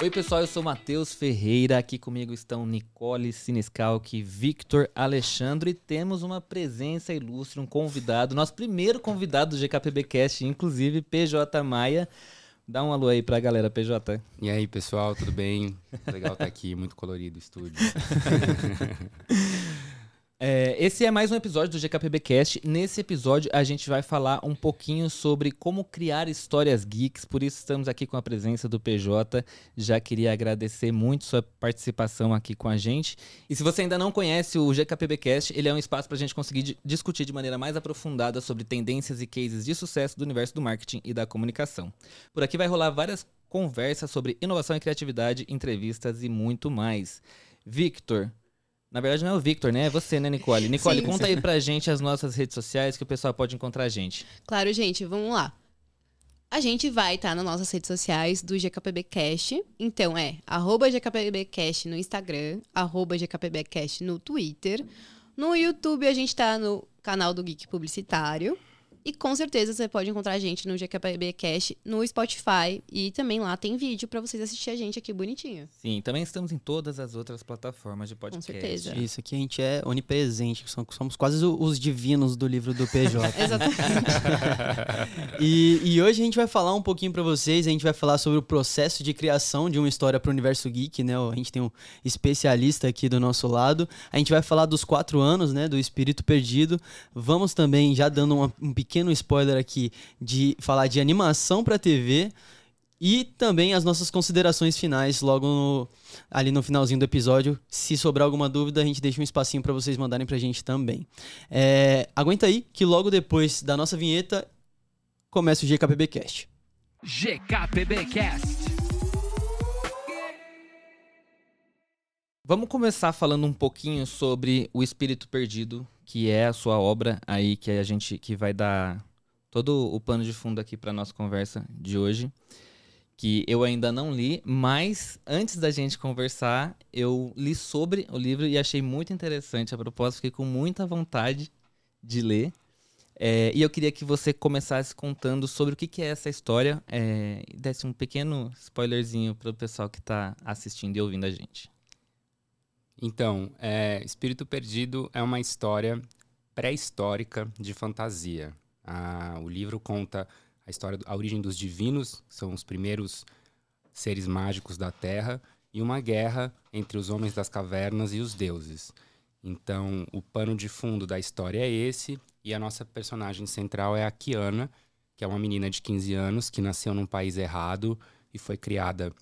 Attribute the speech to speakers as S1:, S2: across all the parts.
S1: Oi, pessoal, eu sou Matheus Ferreira. Aqui comigo estão Nicole Siniscalchi, Victor Alexandre e temos uma presença ilustre, um convidado, nosso primeiro convidado do GKPBcast, inclusive PJ Maia. Dá um alô aí pra galera, PJ.
S2: E aí, pessoal, tudo bem? Legal estar aqui, muito colorido o estúdio.
S1: É, esse é mais um episódio do GKPBcast. Nesse episódio a gente vai falar um pouquinho sobre como criar histórias geeks, por isso estamos aqui com a presença do PJ. Já queria agradecer muito sua participação aqui com a gente. E se você ainda não conhece o GKPBcast, ele é um espaço para a gente conseguir discutir de maneira mais aprofundada sobre tendências e cases de sucesso do universo do marketing e da comunicação. Por aqui vai rolar várias conversas sobre inovação e criatividade, entrevistas e muito mais. Victor, na verdade, não é o Victor, né? É você, né, Nicole? Nicole,
S3: Sim.
S1: conta aí pra gente as nossas redes sociais que o pessoal pode encontrar a gente.
S3: Claro, gente, vamos lá. A gente vai estar nas nossas redes sociais do GKPBcast. Então é arroba GKPBcast no Instagram, arroba GKPBcast no Twitter. No YouTube a gente tá no canal do Geek Publicitário. E com certeza você pode encontrar a gente no GKPBcast no Spotify. E também lá tem vídeo pra vocês assistir a gente aqui bonitinho.
S1: Sim, também estamos em todas as outras plataformas de podcast.
S3: certeza.
S4: Isso, aqui a gente é onipresente, somos, quase o- os divinos do livro do PJ.
S3: Exatamente.
S4: e, e hoje a gente vai falar um pouquinho pra vocês, a gente vai falar sobre o processo de criação de uma história pro universo geek, né? A gente tem um especialista aqui do nosso lado. A gente vai falar dos quatro anos, né? Do Espírito Perdido. Vamos também, já dando uma- um pequeno spoiler aqui, de falar de animação pra TV. E também as nossas considerações finais logo no- ali no finalzinho do episódio. Se sobrar alguma dúvida, a gente deixa um espacinho pra vocês mandarem pra gente também. É, aguenta aí que logo depois da nossa vinheta começa o GKPBcast.
S5: GKPBcast.
S1: Vamos começar falando um pouquinho sobre O Espírito Perdido, que é a sua obra aí que a gente que vai dar todo o pano de fundo aqui para nossa conversa de hoje, que eu ainda não li, mas antes da gente conversar, eu li sobre o livro e achei muito interessante a propósito, fiquei com muita vontade de ler. É, e eu queria que você começasse contando sobre o que, que é essa história é, desse um pequeno spoilerzinho para o pessoal que está assistindo e ouvindo a gente.
S2: Então, é, Espírito Perdido é uma história pré-histórica de fantasia. Ah, o livro conta a história, a origem dos divinos, que são os primeiros seres mágicos da Terra, e uma guerra entre os homens das cavernas e os deuses. Então, o pano de fundo da história é esse, e a nossa personagem central é a Kiana, que é uma menina de 15 anos que nasceu num país errado e foi criada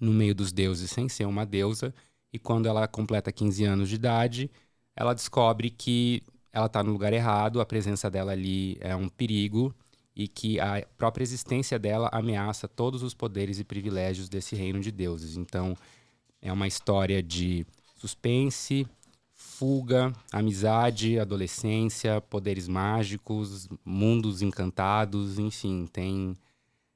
S2: no meio dos deuses sem ser uma deusa. E quando ela completa 15 anos de idade, ela descobre que ela está no lugar errado, a presença dela ali é um perigo e que a própria existência dela ameaça todos os poderes e privilégios desse reino de deuses. Então, é uma história de suspense, fuga, amizade, adolescência, poderes mágicos, mundos encantados, enfim, tem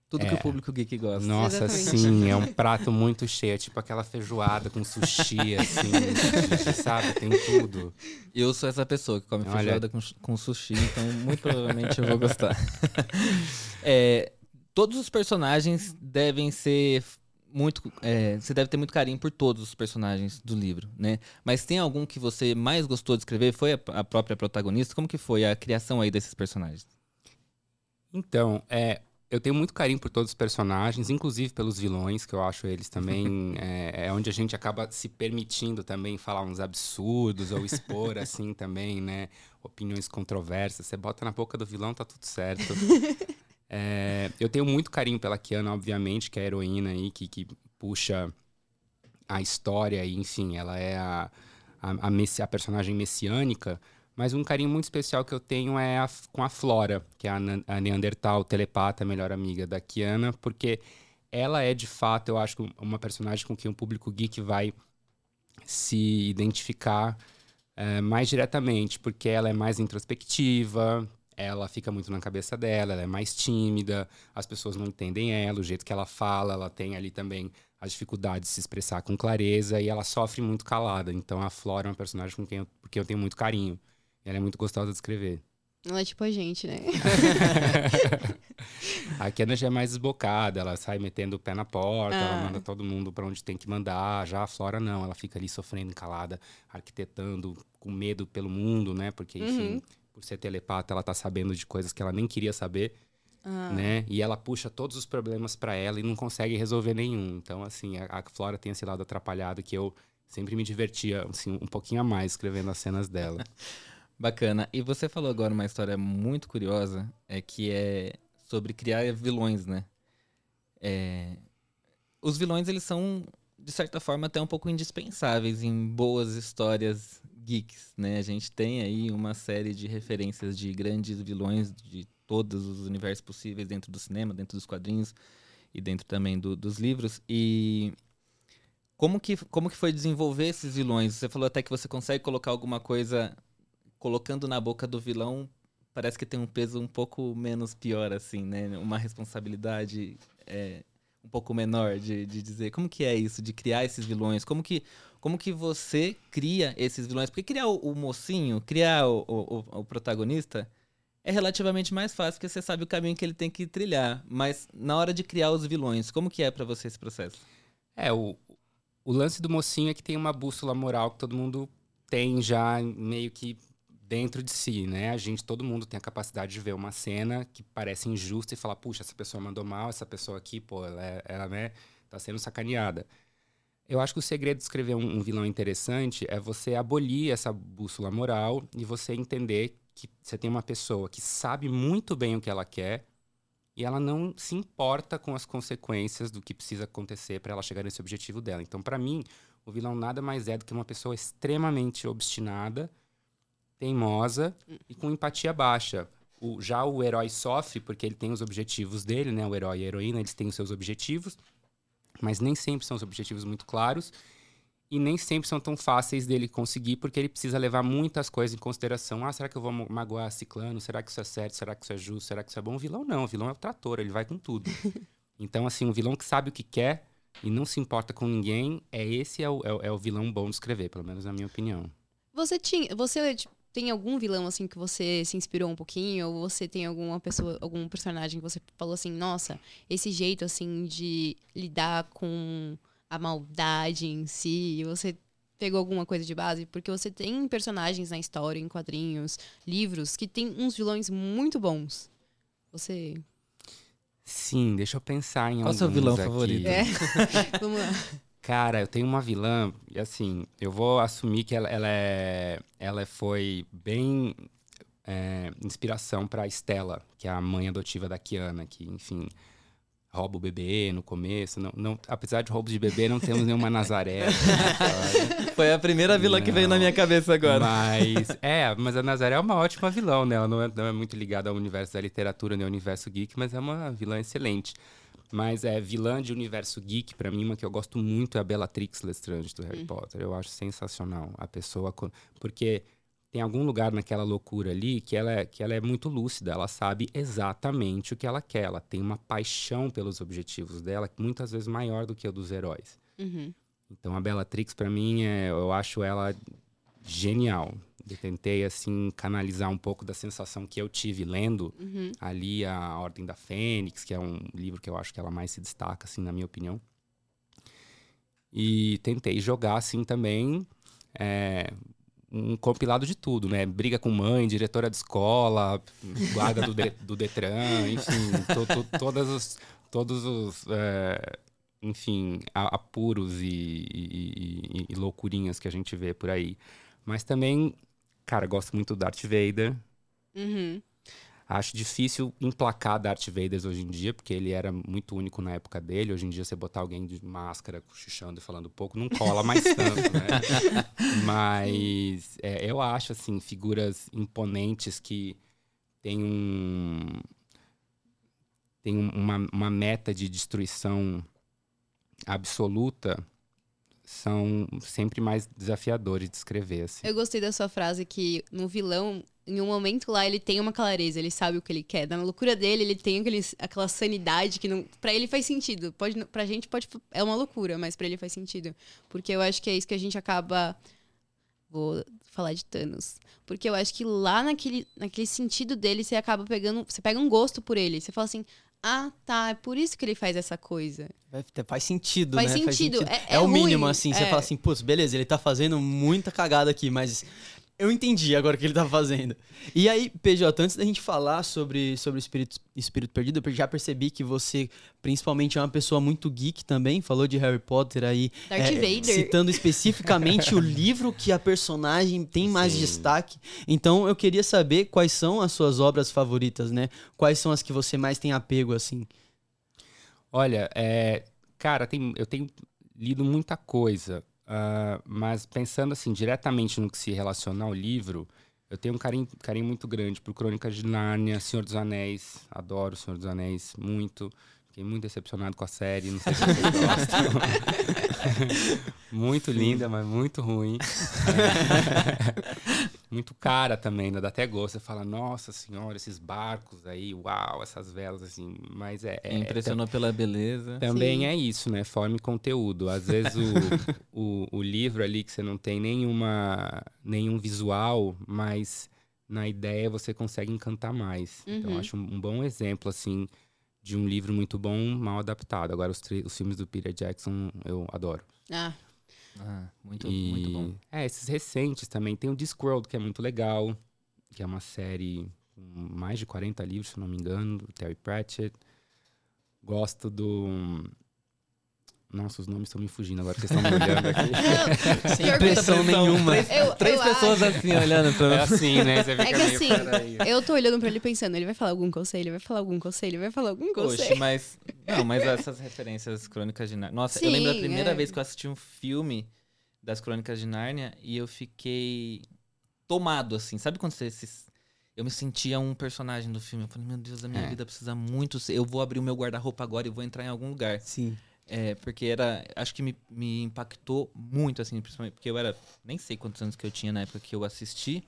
S1: Tudo que
S2: É.
S1: o público geek gosta.
S2: nossa,
S3: Exatamente.
S2: sim, é um prato muito cheio, é tipo aquela feijoada com sushi, assim, sabe? Tem tudo.
S1: Eu sou essa pessoa que come
S2: Olha.
S1: feijoada com, com sushi, então muito provavelmente eu vou gostar. É, todos os personagens devem ser muito. é, você deve ter muito carinho por todos os personagens do livro, né? Mas tem algum que você mais gostou de escrever? Foi a, a própria protagonista? Como que foi a criação aí desses personagens?
S2: Então, é, eu tenho muito carinho por todos os personagens, inclusive pelos vilões, que eu acho eles também. é, é onde a gente acaba se permitindo também falar uns absurdos ou expor, assim, também, né? Opiniões controversas. Você bota na boca do vilão, tá tudo certo. É, eu tenho muito carinho pela Kiana, obviamente, que é a heroína aí, que, que puxa a história, e enfim, ela é a, a, a, messi- a personagem messiânica. Mas um carinho muito especial que eu tenho é a- com a Flora, que é a, a Neandertal telepata, melhor amiga da Kiana, porque ela é de fato, eu acho, uma personagem com quem o público geek vai se identificar eh, mais diretamente, porque ela é mais introspectiva, ela fica muito na cabeça dela, ela é mais tímida, as pessoas não entendem ela, o jeito que ela fala, ela tem ali também as dificuldades de se expressar com clareza e ela sofre muito calada. Então a Flora é uma personagem com quem eu, porque eu tenho muito carinho. Ela é muito gostosa de escrever.
S3: Ela é tipo a gente, né?
S2: a Kiana já é mais desbocada, ela sai metendo o pé na porta,
S3: Ah.
S2: ela manda todo mundo pra onde tem que mandar. Já a Flora não, ela fica ali sofrendo, calada, arquitetando, com medo pelo mundo, né? Porque, enfim,
S3: Uhum.
S2: por ser telepata, ela tá sabendo de coisas que ela nem queria saber,
S3: Ah.
S2: né? E ela puxa todos os problemas pra ela e não consegue resolver nenhum. Então, assim, a, a Flora tem esse lado atrapalhado que eu sempre me divertia, assim, um pouquinho a mais escrevendo as cenas dela.
S1: Bacana. E você falou agora uma história muito curiosa, é que é sobre criar vilões, né? É, Os vilões, eles são, de certa forma, até um pouco indispensáveis em boas histórias geeks, né? A gente tem aí uma série de referências de grandes vilões de todos os universos possíveis dentro do cinema, dentro dos quadrinhos e dentro também do- dos livros. E como que, como que foi desenvolver esses vilões? Você falou até que você consegue colocar alguma coisa colocando na boca do vilão, parece que tem um peso um pouco menos pior, assim, né? Uma responsabilidade é, um pouco menor de, de dizer como que é isso, de criar esses vilões, como que, como que você cria esses vilões? Porque criar o, o mocinho, criar o, o, o- protagonista é relativamente mais fácil, porque você sabe o caminho que ele tem que trilhar. Mas na hora de criar os vilões, como que é pra você esse processo?
S2: É, o, o lance do mocinho é que tem uma bússola moral que todo mundo tem já meio que dentro de si, né? A gente, todo mundo tem a capacidade de ver uma cena que parece injusta e falar, puxa, essa pessoa mandou mal, essa pessoa aqui, pô, ela, é- ela né, tá sendo sacaneada. Eu acho que o segredo de escrever um, um vilão interessante é você abolir essa bússola moral e você entender que você tem uma pessoa que sabe muito bem o que ela quer e ela não se importa com as consequências do que precisa acontecer para ela chegar nesse objetivo dela. Então, para mim, o vilão nada mais é do que uma pessoa extremamente obstinada, teimosa e com empatia baixa. O, já o herói sofre porque ele tem os objetivos dele, né? O herói e a heroína, eles têm os seus objetivos, mas nem sempre são os objetivos muito claros e nem sempre são tão fáceis dele conseguir, porque ele precisa levar muitas coisas em consideração. Ah, será que eu vou ma- magoar ciclano? Será que isso é certo? Será que isso é justo? Será que isso é bom? O vilão não, o vilão é o trator, ele vai com tudo. então, assim, um vilão que sabe o que quer e não se importa com ninguém, é esse é o, é é o vilão bom de escrever, pelo menos na minha opinião.
S3: Você tinha. Você tem algum vilão assim que você se inspirou um pouquinho? Ou você tem alguma pessoa, algum personagem que você falou assim, nossa, esse jeito assim de lidar com a maldade em si, você pegou alguma coisa de base? Porque você tem personagens na história, em quadrinhos, livros, que tem uns vilões muito bons. Você.
S2: Sim, deixa eu pensar em
S1: Qual o seu
S2: alguns
S1: vilão
S2: aqui.
S1: favorito?
S3: É. Vamos lá.
S2: Cara, eu tenho uma vilã, e assim, eu vou assumir que ela, ela, é, ela foi bem é, inspiração pra Estela, que é a mãe adotiva da Kiana, que, enfim, rouba o bebê no começo. Não, não, apesar de roubos de bebê, não temos nenhuma Nazaré.
S1: Foi a primeira vilã que veio na
S2: Não.
S1: minha cabeça agora.
S2: Mas, é, mas a Nazaré é uma ótima vilão, né? Ela não é, não é muito ligada ao universo da literatura nem ao universo geek, mas é uma vilã excelente. Mas é vilã de universo geek, pra mim, uma que eu gosto muito é a Bellatrix Lestrange do Harry Potter. Eu acho sensacional a pessoa. Porque tem algum lugar naquela loucura ali que ela, é, que ela é muito lúcida. Ela sabe exatamente o que ela quer. Ela tem uma paixão pelos objetivos dela, muitas vezes maior do que a dos heróis.
S3: Uhum.
S2: Então a Bellatrix pra mim é, eu acho ela genial. Eu tentei assim canalizar um pouco da sensação que eu tive lendo
S3: Uhum.
S2: ali a Ordem da Fênix, que é um livro que eu acho que ela mais se destaca assim na minha opinião. E tentei jogar assim também é, um compilado de tudo, né? Briga com mãe, diretora de escola, guarda do, de- do Detran, enfim, to- to- todas os, todos os, é, enfim, apuros e, e- e- e loucurinhas que a gente vê por aí. Mas também, cara, gosto muito do Darth Vader.
S3: Uhum.
S2: Acho difícil emplacar Darth Vader hoje em dia, porque ele era muito único na época dele. Hoje em dia, você botar alguém de máscara, cochichando e falando pouco, não cola mais tanto, né? Mas é, eu acho, assim, figuras imponentes que têm um... Tem um- uma, uma meta de destruição absoluta são sempre mais desafiadores de escrever, assim.
S3: Eu gostei da sua frase que no vilão, em um momento lá, ele tem uma clareza, ele sabe o que ele quer. Na loucura dele, ele tem aquele, aquela sanidade que não. Pra ele faz sentido. Pode, pra gente pode. É uma loucura, mas pra ele faz sentido. Porque eu acho que é isso que a gente acaba. vou falar de Thanos. Porque eu acho que lá naquele, naquele sentido dele, você acaba pegando. Você pega um gosto por ele. Você fala assim. Ah, tá. É por isso que ele faz essa coisa.
S4: Faz sentido,
S3: Faz
S4: né?
S3: sentido. É-
S4: É,
S3: é
S4: o mínimo,
S3: ruim.
S4: assim. Você
S3: É.
S4: fala assim, putz, beleza, ele tá fazendo muita cagada aqui, mas eu entendi agora o que ele tá fazendo. E aí, PJ, antes da gente falar sobre, sobre o espírito, espírito perdido, eu já percebi que você, principalmente, é uma pessoa muito geek também. Falou de Harry Potter aí.
S3: Darth
S4: é,
S3: Vader.
S4: Citando especificamente o livro que a personagem tem mais
S2: Sim.
S4: destaque. Então, eu queria saber quais são as suas obras favoritas, né? Quais são as que você mais tem apego, assim.
S2: Olha, é, cara, tem- eu tenho lido muita coisa, ah, mas pensando assim diretamente no que se relaciona ao livro, eu tenho um carinho, carinho muito grande por Crônicas de Nárnia, Senhor dos Anéis, adoro Senhor dos Anéis muito. Fiquei muito decepcionado com a série, não sei se vocês gostam. muito linda, mas muito ruim. Muito cara também, né? dá até gosto. Você fala, nossa senhora, esses barcos aí, uau, essas velas, assim. Mas é. é
S1: Impressionou pela beleza.
S2: também
S3: Sim.
S2: é isso, né? Forma e conteúdo. Às vezes o, o, o livro ali que você não tem nenhuma, nenhum visual, mas na ideia você consegue encantar mais. Então,
S3: Uhum.
S2: acho um, um bom exemplo, assim, de um livro muito bom, mal adaptado. Agora, os, os filmes do Peter Jackson eu adoro.
S3: Ah,
S1: Ah, muito,
S2: E-
S1: muito bom.
S2: É, esses recentes também. Tem o Discworld, que é muito legal, que é uma série com mais de 40 livros, se não me engano, do Terry Pratchett. Gosto do. Nossa, os nomes estão me fugindo agora, porque vocês estão me olhando aqui.
S3: Sem
S4: pressão nenhuma.
S3: Eu,
S1: Três
S3: eu
S1: pessoas
S3: acho-
S1: assim olhando
S2: É
S1: pra
S2: assim, né? Você fica
S3: É que
S2: meio,
S3: assim. Eu tô olhando pra ele pensando, ele vai falar algum conselho, ele vai falar algum conselho, ele vai falar algum
S1: Poxa,
S3: conselho.
S1: mas. Não, mas essas referências crônicas de Nárnia. Nossa, eu lembro da
S3: Sim,
S1: primeira
S3: é.
S1: vez que eu assisti um filme das crônicas de Nárnia e eu fiquei tomado, assim. Sabe quando você se. Eu me sentia um personagem do filme. Eu falei, meu Deus, a minha
S2: É.
S1: vida precisa muito. ser- Eu vou abrir o meu guarda-roupa agora e vou entrar em algum lugar.
S4: Sim.
S1: É, porque era. Acho que me, me impactou muito, assim, principalmente porque eu era. Nem sei quantos anos que eu tinha na época que eu assisti.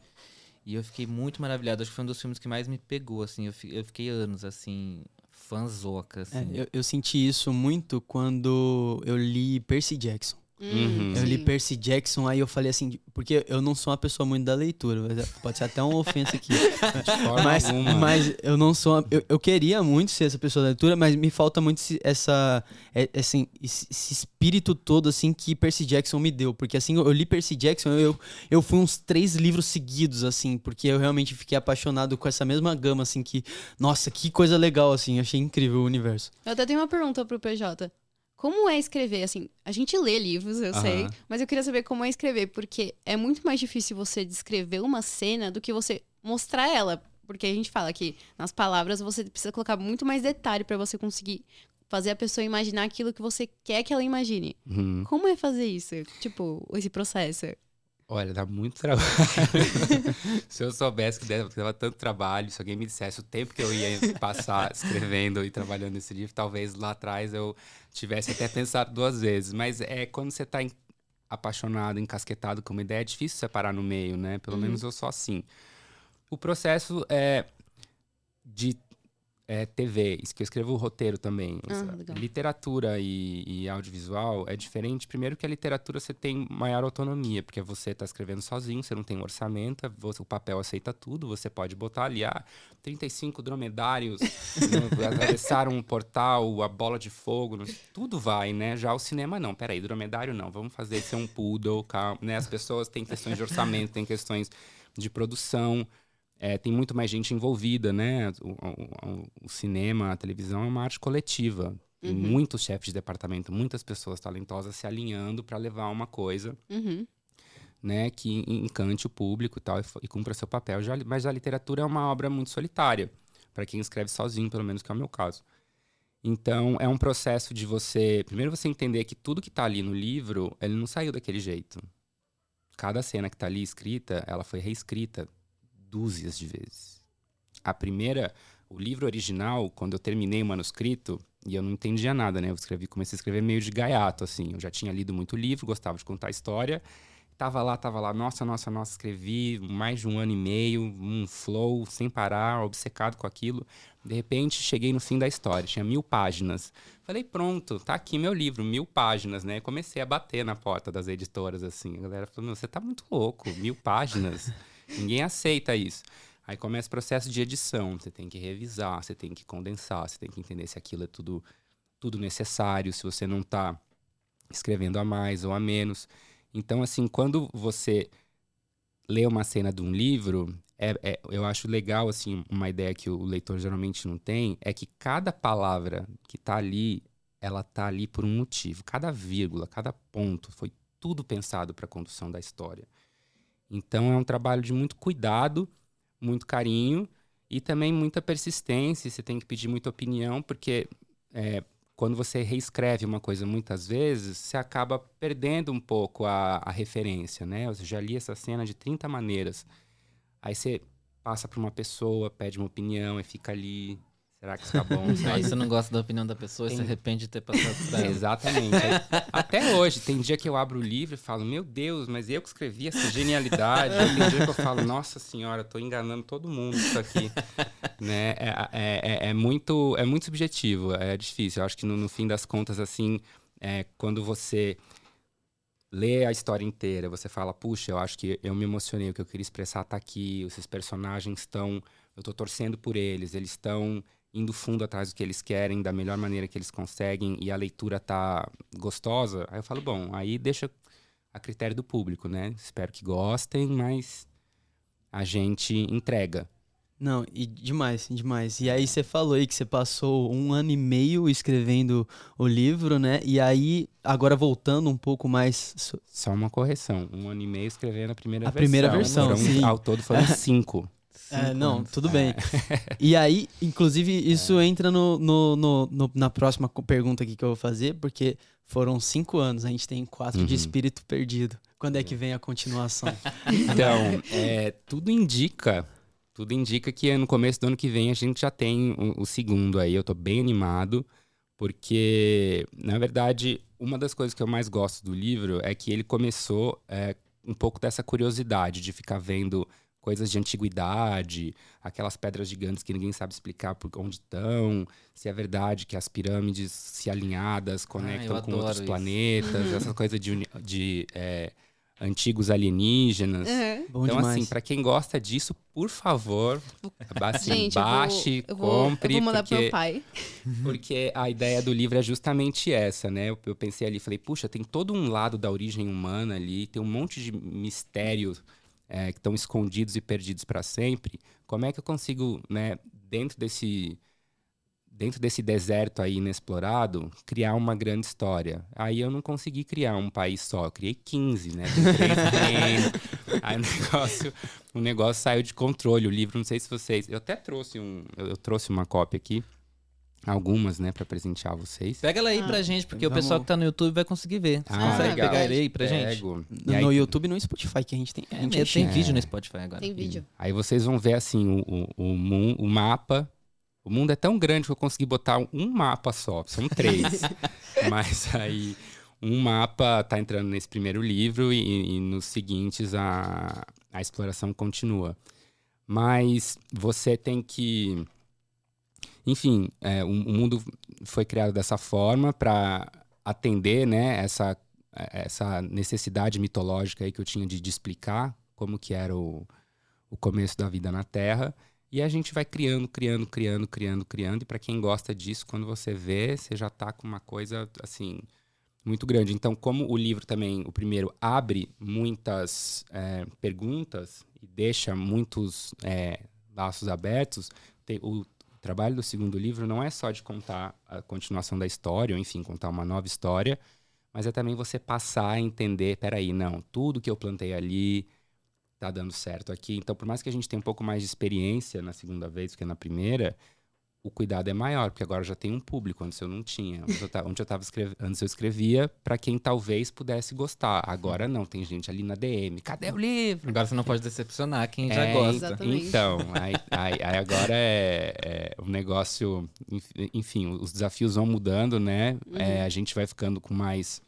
S1: E eu fiquei muito maravilhado. Acho que foi um dos filmes que mais me pegou, assim. Eu, eu fiquei anos, assim, fanzoca,
S4: É,
S1: assim.
S4: eu, eu senti isso muito quando eu li Percy Jackson.
S2: Uhum.
S4: Eu li. Percy Jackson, aí eu falei assim, porque eu não sou uma pessoa muito da leitura, mas é- pode ser até uma ofensa aqui.
S2: De forma
S4: mas,
S2: alguma.
S4: mas eu não sou. uma- eu, eu queria muito ser essa pessoa da leitura, mas me falta muito esse- essa. é- assim, esse, esse espírito todo assim que Percy Jackson me deu. Porque assim, eu li Percy Jackson, eu, eu fui uns três livros seguidos, assim, porque eu realmente fiquei apaixonado com essa mesma gama, assim, que. Nossa, que coisa legal, assim, achei incrível o universo.
S3: Eu até tenho uma pergunta pro PJ. Como é escrever? Assim, a gente lê livros, eu sei,
S2: Aham.
S3: mas eu queria saber como é escrever, porque é muito mais difícil você descrever uma cena do que você mostrar ela. Porque a gente fala que nas palavras você precisa colocar muito mais detalhe pra você conseguir fazer a pessoa imaginar aquilo que você quer que ela imagine.
S2: Uhum.
S3: Como é fazer isso? Tipo, esse processo.
S2: Olha, dá muito trabalho. se eu soubesse que dava, tanto trabalho, se alguém me dissesse o tempo que eu ia passar escrevendo e trabalhando nesse livro, talvez lá atrás eu tivesse até pensado duas vezes. Mas é quando você está apaixonado, encasquetado com uma ideia, é difícil separar no meio, né? Pelo
S3: Uhum.
S2: menos eu sou assim. O processo é de é, TV, isso que eu escrevo o roteiro também.
S3: Ah,
S2: literatura e, e audiovisual é diferente. Primeiro que a literatura você tem maior autonomia, porque você está escrevendo sozinho, você não tem um orçamento, você- o papel aceita tudo, você pode botar ali, ah, 35 dromedários no- atravessaram um portal, a bola de fogo, não- tudo vai, né? Já o cinema não, peraí, dromedário não, vamos fazer ser um poodle, calma, né? As pessoas têm questões de orçamento, têm questões de produção, é, tem muito mais gente envolvida, né? O, o- o- cinema, a televisão é uma arte coletiva.
S3: Uhum.
S2: muitos chefes de departamento, muitas pessoas talentosas se alinhando para levar uma coisa,
S3: Uhum.
S2: né, que encante o público e tal e, e cumpra seu papel. Já, mas a literatura é uma obra muito solitária, para quem escreve sozinho, pelo menos que é o meu caso. Então, é um processo de você, primeiro você entender que tudo que está ali no livro, ele não saiu daquele jeito. Cada cena que está ali escrita, ela foi reescrita dúzias de vezes. A primeira, o livro original, quando eu terminei o manuscrito, e eu não entendia nada, né? Eu escrevi, comecei a escrever meio de gaiato, assim. Eu já tinha lido muito livro, gostava de contar história. tava lá, tava lá, nossa, nossa, nossa, escrevi mais de um ano e meio, um flow sem parar, obcecado com aquilo. De repente, cheguei no fim da história, tinha mil páginas. Falei, pronto, tá aqui meu livro, mil páginas, né? Comecei a bater na porta das editoras, assim. A galera falou, você tá muito louco, mil páginas. Ninguém aceita isso. Aí começa o processo de edição. Você tem que revisar, você tem que condensar, você tem que entender se aquilo é tudo, tudo necessário, se você não está escrevendo a mais ou a menos. Então, assim, quando você lê uma cena de um livro, é, é, eu acho legal, assim, uma ideia que o leitor geralmente não tem, é que cada palavra que está ali, ela está ali por um motivo. Cada vírgula, cada ponto, foi tudo pensado para a condução da história. Então, é um trabalho de muito cuidado muito carinho e também muita persistência. Você tem que pedir muita opinião, porque é, quando você reescreve uma coisa muitas vezes, você acaba perdendo um pouco a, a referência, né? Eu já li essa cena de 30 maneiras. Aí você passa para uma pessoa, pede uma opinião e fica ali Será que está bom?
S1: Aí você não gosta da opinião da pessoa e se arrepende de ter passado pra ela.
S2: Exatamente. Até hoje, tem dia que eu abro o livro e falo, meu Deus, mas eu que escrevi essa genialidade. tem dia que eu falo, nossa senhora, estou enganando todo mundo isso aqui. né? É, é, é, é, muito, é muito subjetivo, é difícil. Eu acho que no, no fim das contas, assim, é, quando você lê a história inteira, você fala, puxa, eu acho que eu me emocionei, o que eu queria expressar está aqui, esses personagens estão, eu estou torcendo por eles, eles estão indo fundo atrás do que eles querem, da melhor maneira que eles conseguem, e a leitura tá gostosa, aí eu falo, bom, aí deixa a critério do público, né? Espero que gostem, mas a gente entrega.
S4: Não, e demais, demais. E aí você falou aí que você passou um ano e meio escrevendo o livro, né? E aí, agora voltando um pouco mais.
S2: Só uma correção. Um ano e meio escrevendo a primeira
S4: a
S2: versão.
S4: A primeira versão,
S2: foram,
S4: sim.
S2: Ao todo foram cinco.
S4: É, não, tudo bem. E aí, inclusive, isso é. entra no, no, no, na próxima pergunta aqui que eu vou fazer, porque foram cinco anos, a gente tem quatro uhum. de espírito perdido. Quando é que vem a continuação?
S2: Então, é, tudo indica, tudo indica que no começo do ano que vem a gente já tem o, o segundo aí. Eu tô bem animado, porque, na verdade, uma das coisas que eu mais gosto do livro é que ele começou é, um pouco dessa curiosidade de ficar vendo coisas de antiguidade, aquelas pedras gigantes que ninguém sabe explicar por onde estão, se é verdade que as pirâmides se alinhadas conectam ah, com outros isso. planetas, essas coisas de, de é, antigos alienígenas.
S3: Uhum.
S2: Então, assim, para quem gosta disso, por favor, assim, Gente, baixe, eu vou, eu vou, compre.
S3: Eu vou mandar
S2: porque,
S3: pro meu pai.
S2: Porque a ideia do livro é justamente essa, né? Eu, eu pensei ali, falei, puxa, tem todo um lado da origem humana ali, tem um monte de mistério é, que estão escondidos e perdidos para sempre, como é que eu consigo, né, dentro desse dentro desse deserto aí inexplorado, criar uma grande história. Aí eu não consegui criar um país só, eu criei 15, né? aí o negócio, o negócio saiu de controle. O livro, não sei se vocês, eu até trouxe um, eu trouxe uma cópia aqui Algumas, né, para presentear vocês.
S1: Pega ela aí ah, pra gente, porque o pessoal que tá no YouTube vai conseguir ver. Você ah, consegue legal. pegar ele aí pra
S2: Pego.
S1: gente?
S4: No, aí... no YouTube e no Spotify, que a gente tem.
S1: É, a gente tem é. vídeo no Spotify agora.
S3: Tem vídeo.
S2: Aí vocês vão ver, assim, o, o, o, o mapa. O mundo é tão grande que eu consegui botar um mapa só. São três. Mas aí, um mapa tá entrando nesse primeiro livro e, e nos seguintes a, a exploração continua. Mas você tem que enfim, é, o, o, mundo foi criado dessa forma para atender né, essa, essa necessidade mitológica aí que eu tinha de, de explicar como que era o, o começo da vida na Terra. E a gente vai criando, criando, criando, criando, criando. E para quem gosta disso, quando você vê, você já está com uma coisa assim muito grande. Então, como o livro também, o primeiro, abre muitas é, perguntas e deixa muitos é, laços abertos, tem, o o trabalho do segundo livro não é só de contar a continuação da história, ou enfim, contar uma nova história, mas é também você passar a entender, peraí, não, tudo que eu plantei ali tá dando certo aqui. Então, por mais que a gente tenha um pouco mais de experiência na segunda vez do que na primeira, o cuidado é maior, porque agora já tem um público, antes eu não tinha. Onde eu, onde eu tava escrevendo, antes eu escrevia para quem talvez pudesse gostar. Agora não, tem gente ali na DM. Cadê o livro?
S1: Agora você não pode decepcionar quem é, já gosta.
S3: Exatamente.
S2: Então, aí, aí, aí agora é, é o negócio. Enfim, os desafios vão mudando, né? Uhum. É, a gente vai ficando com mais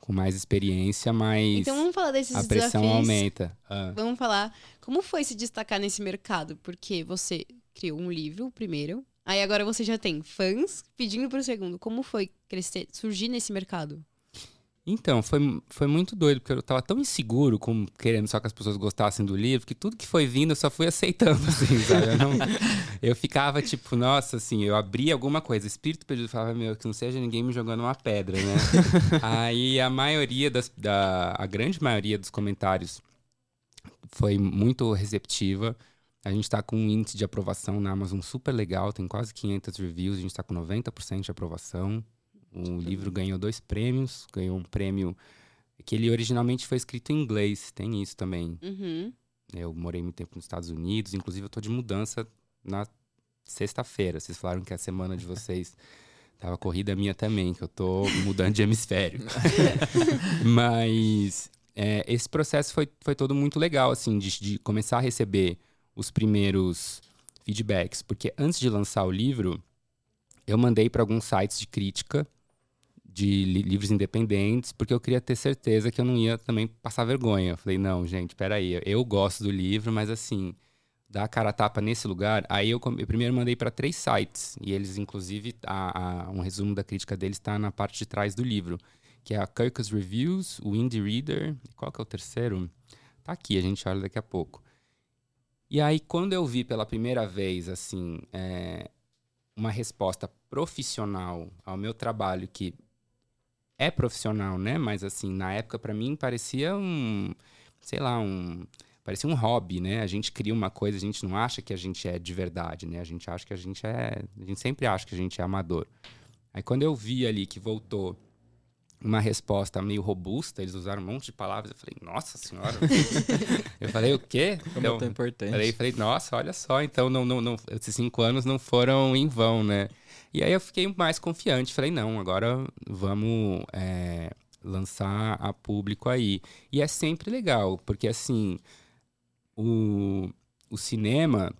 S2: com mais experiência, mas
S3: Então vamos falar desses
S2: a pressão
S3: desafios.
S2: aumenta. Ah.
S3: Vamos falar como foi se destacar nesse mercado, porque você criou um livro primeiro, aí agora você já tem fãs pedindo pro segundo. Como foi crescer, surgir nesse mercado?
S2: Então, foi, foi muito doido, porque eu tava tão inseguro com querendo só que as pessoas gostassem do livro, que tudo que foi vindo eu só fui aceitando, assim, sabe? Eu, não- eu ficava tipo, nossa, assim, eu abria alguma coisa, espírito perdido, falava, meu, que não seja ninguém me jogando uma pedra, né? Aí a maioria das, da, a grande maioria dos comentários foi muito receptiva. A gente tá com um índice de aprovação na Amazon super legal, tem quase 500 reviews, a gente tá com 90% de aprovação. O livro ganhou dois prêmios, ganhou um prêmio que ele originalmente foi escrito em inglês, tem isso também.
S3: Uhum.
S2: Eu morei muito tempo nos Estados Unidos, inclusive eu tô de mudança na sexta-feira. Vocês falaram que a semana de vocês tava corrida minha também, que eu tô mudando de hemisfério. Mas é, esse processo foi, foi todo muito legal, assim, de, de começar a receber os primeiros feedbacks, porque antes de lançar o livro, eu mandei para alguns sites de crítica de li- livros independentes, porque eu queria ter certeza que eu não ia também passar vergonha. Eu falei, não, gente, peraí, eu gosto do livro, mas assim, dar a cara a tapa nesse lugar. Aí eu, eu primeiro mandei para três sites, e eles, inclusive, a- a- um resumo da crítica deles está na parte de trás do livro, que é a Kirkus Reviews, o Indie Reader, qual que é o terceiro? Tá aqui, a gente olha daqui a pouco. E aí, quando eu vi pela primeira vez, assim, é, uma resposta profissional ao meu trabalho, que é profissional, né? Mas, assim, na época, para mim, parecia um, sei lá, um... Parecia um hobby, né? A gente cria uma coisa, a gente não acha que a gente é de verdade, né? A gente acha que a gente é... A gente sempre acha que a gente é amador. Aí, quando eu vi ali que voltou uma resposta meio robusta, eles usaram um monte de palavras, eu falei, nossa senhora. eu falei, o quê?
S1: Como
S2: Então,
S1: é tão importante.
S2: Falei, falei, nossa, olha só, então não, não, não, esses cinco anos não foram em vão, né? E aí eu fiquei mais confiante, falei, não, agora vamos é, lançar a público aí. E é sempre legal, porque assim, o, o cinema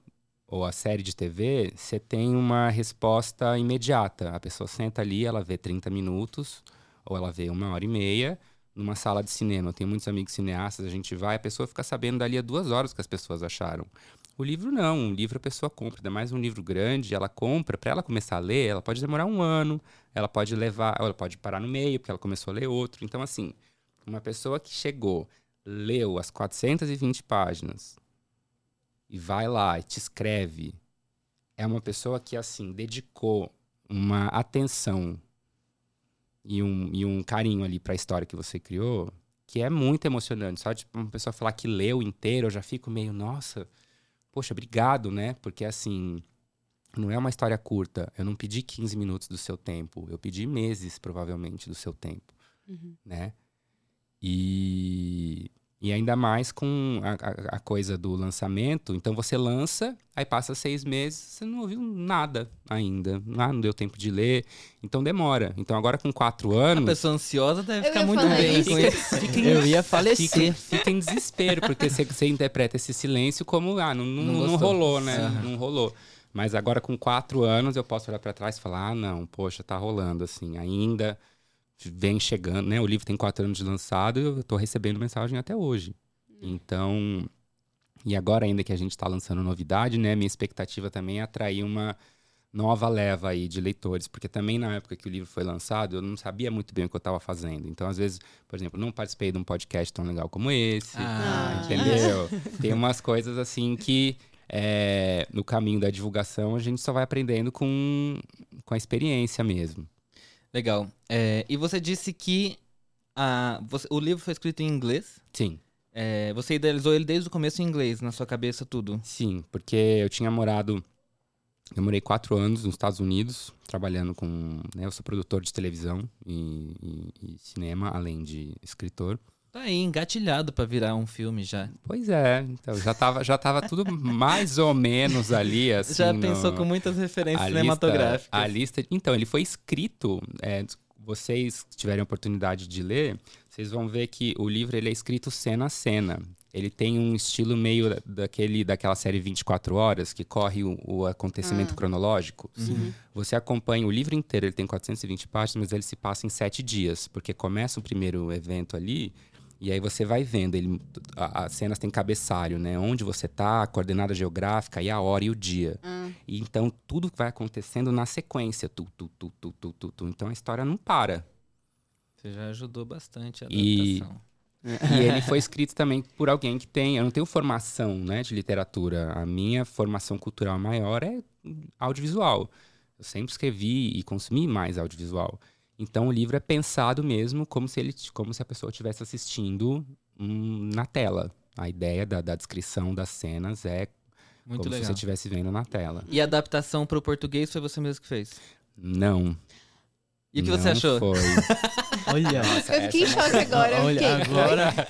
S2: ou a série de TV, você tem uma resposta imediata. A pessoa senta ali, ela vê 30 minutos, ou ela vê uma hora e meia, numa sala de cinema. Eu tenho muitos amigos cineastas, a gente vai, a pessoa fica sabendo dali a duas horas o que as pessoas acharam. O livro não, um livro a pessoa compra, ainda mais um livro grande, ela compra, para ela começar a ler, ela pode demorar um ano, ela pode levar, ela pode parar no meio, porque ela começou a ler outro. Então, assim, uma pessoa que chegou, leu as 420 páginas e vai lá e te escreve, é uma pessoa que, assim, dedicou uma atenção e um, e um carinho ali para a história que você criou, que é muito emocionante. Só de uma pessoa falar que leu inteiro, eu já fico meio, nossa, poxa, obrigado, né? Porque assim, não é uma história curta. Eu não pedi 15 minutos do seu tempo, eu pedi meses, provavelmente, do seu tempo,
S3: Uhum.
S2: né? E, e ainda mais com a, a- a coisa do lançamento. Então você lança, aí passa seis meses, você não ouviu nada ainda. Ah, não deu tempo de ler. Então demora. Então agora com quatro
S1: A
S2: anos.
S1: pessoa ansiosa deve
S3: Eu
S1: ficar muito bem
S3: isso.
S1: com isso.
S2: Fica em-
S4: Eu ia falecer.
S2: fica em desespero, porque você, você interpreta esse silêncio como, ah, não, não,
S1: Não
S2: não rolou, né?
S1: Aham.
S2: Não rolou. Mas agora com quatro anos eu posso olhar pra trás e falar, ah, não, poxa, tá rolando, assim, ainda vem chegando, né? O livro tem quatro anos de lançado e eu tô recebendo mensagem até hoje. Então, e agora ainda que a gente tá lançando novidade, né? Minha expectativa também é atrair uma nova leva aí de leitores, porque também na época que o livro foi lançado, eu não sabia muito bem o que eu estava fazendo. Então, às vezes, por exemplo, não participei de um podcast tão legal como esse,
S1: Ah,
S2: entendeu? Tem umas coisas assim que é, no caminho da divulgação a gente só vai aprendendo com, com a experiência mesmo.
S1: Legal. É, e você disse que a, você- o livro foi escrito em inglês.
S2: Sim,
S1: É, você idealizou ele desde o começo em inglês, na sua cabeça, tudo.
S2: sim, porque eu tinha morado, eu morei quatro anos nos Estados Unidos, trabalhando com, né, eu sou produtor de televisão e, e- e cinema, além de escritor.
S1: Tá aí, engatilhado pra virar um filme já.
S2: Pois é, então já tava, já tava tudo mais ou menos ali, assim.
S1: já
S2: no-
S1: pensou com muitas referências
S2: a lista-
S1: cinematográficas.
S2: a lista, então, ele foi escrito, é, vocês tiverem a oportunidade de ler, vocês vão ver que o livro ele é escrito cena a cena. ele tem um estilo meio da- daquele, daquela série 24 horas, que corre o, o acontecimento
S3: Ah.
S2: cronológico.
S3: Uhum.
S2: Você acompanha o livro inteiro, ele tem 420 páginas, mas ele se passa em sete dias, porque começa o primeiro evento ali, e aí você vai vendo, ele, a- as cenas têm cabeçalho, né? Onde você tá, a coordenada geográfica, e a hora e o dia.
S3: Ah,
S2: E então tudo vai acontecendo na sequência, tu, tu, tu, tu, tu, tu, tu. Então a história não para.
S1: Você já ajudou bastante a
S2: E-
S1: adaptação.
S2: E ele foi escrito também por alguém que tem. Eu não tenho formação né, de literatura. A minha formação cultural maior é audiovisual. Eu sempre escrevi e consumi mais audiovisual. Então o livro é pensado mesmo como se, ele, como se a pessoa estivesse assistindo hum, na tela. A ideia da, da descrição das cenas é
S1: Muito
S2: como se
S1: legal.
S2: você estivesse vendo na tela.
S1: E a adaptação pro português foi você mesmo que fez?
S2: Não.
S1: E o que
S2: não
S1: você achou?
S2: Foi.
S4: Olha.
S3: eu fiquei em choque agora.
S4: Olha,
S3: fiquei.
S4: agora.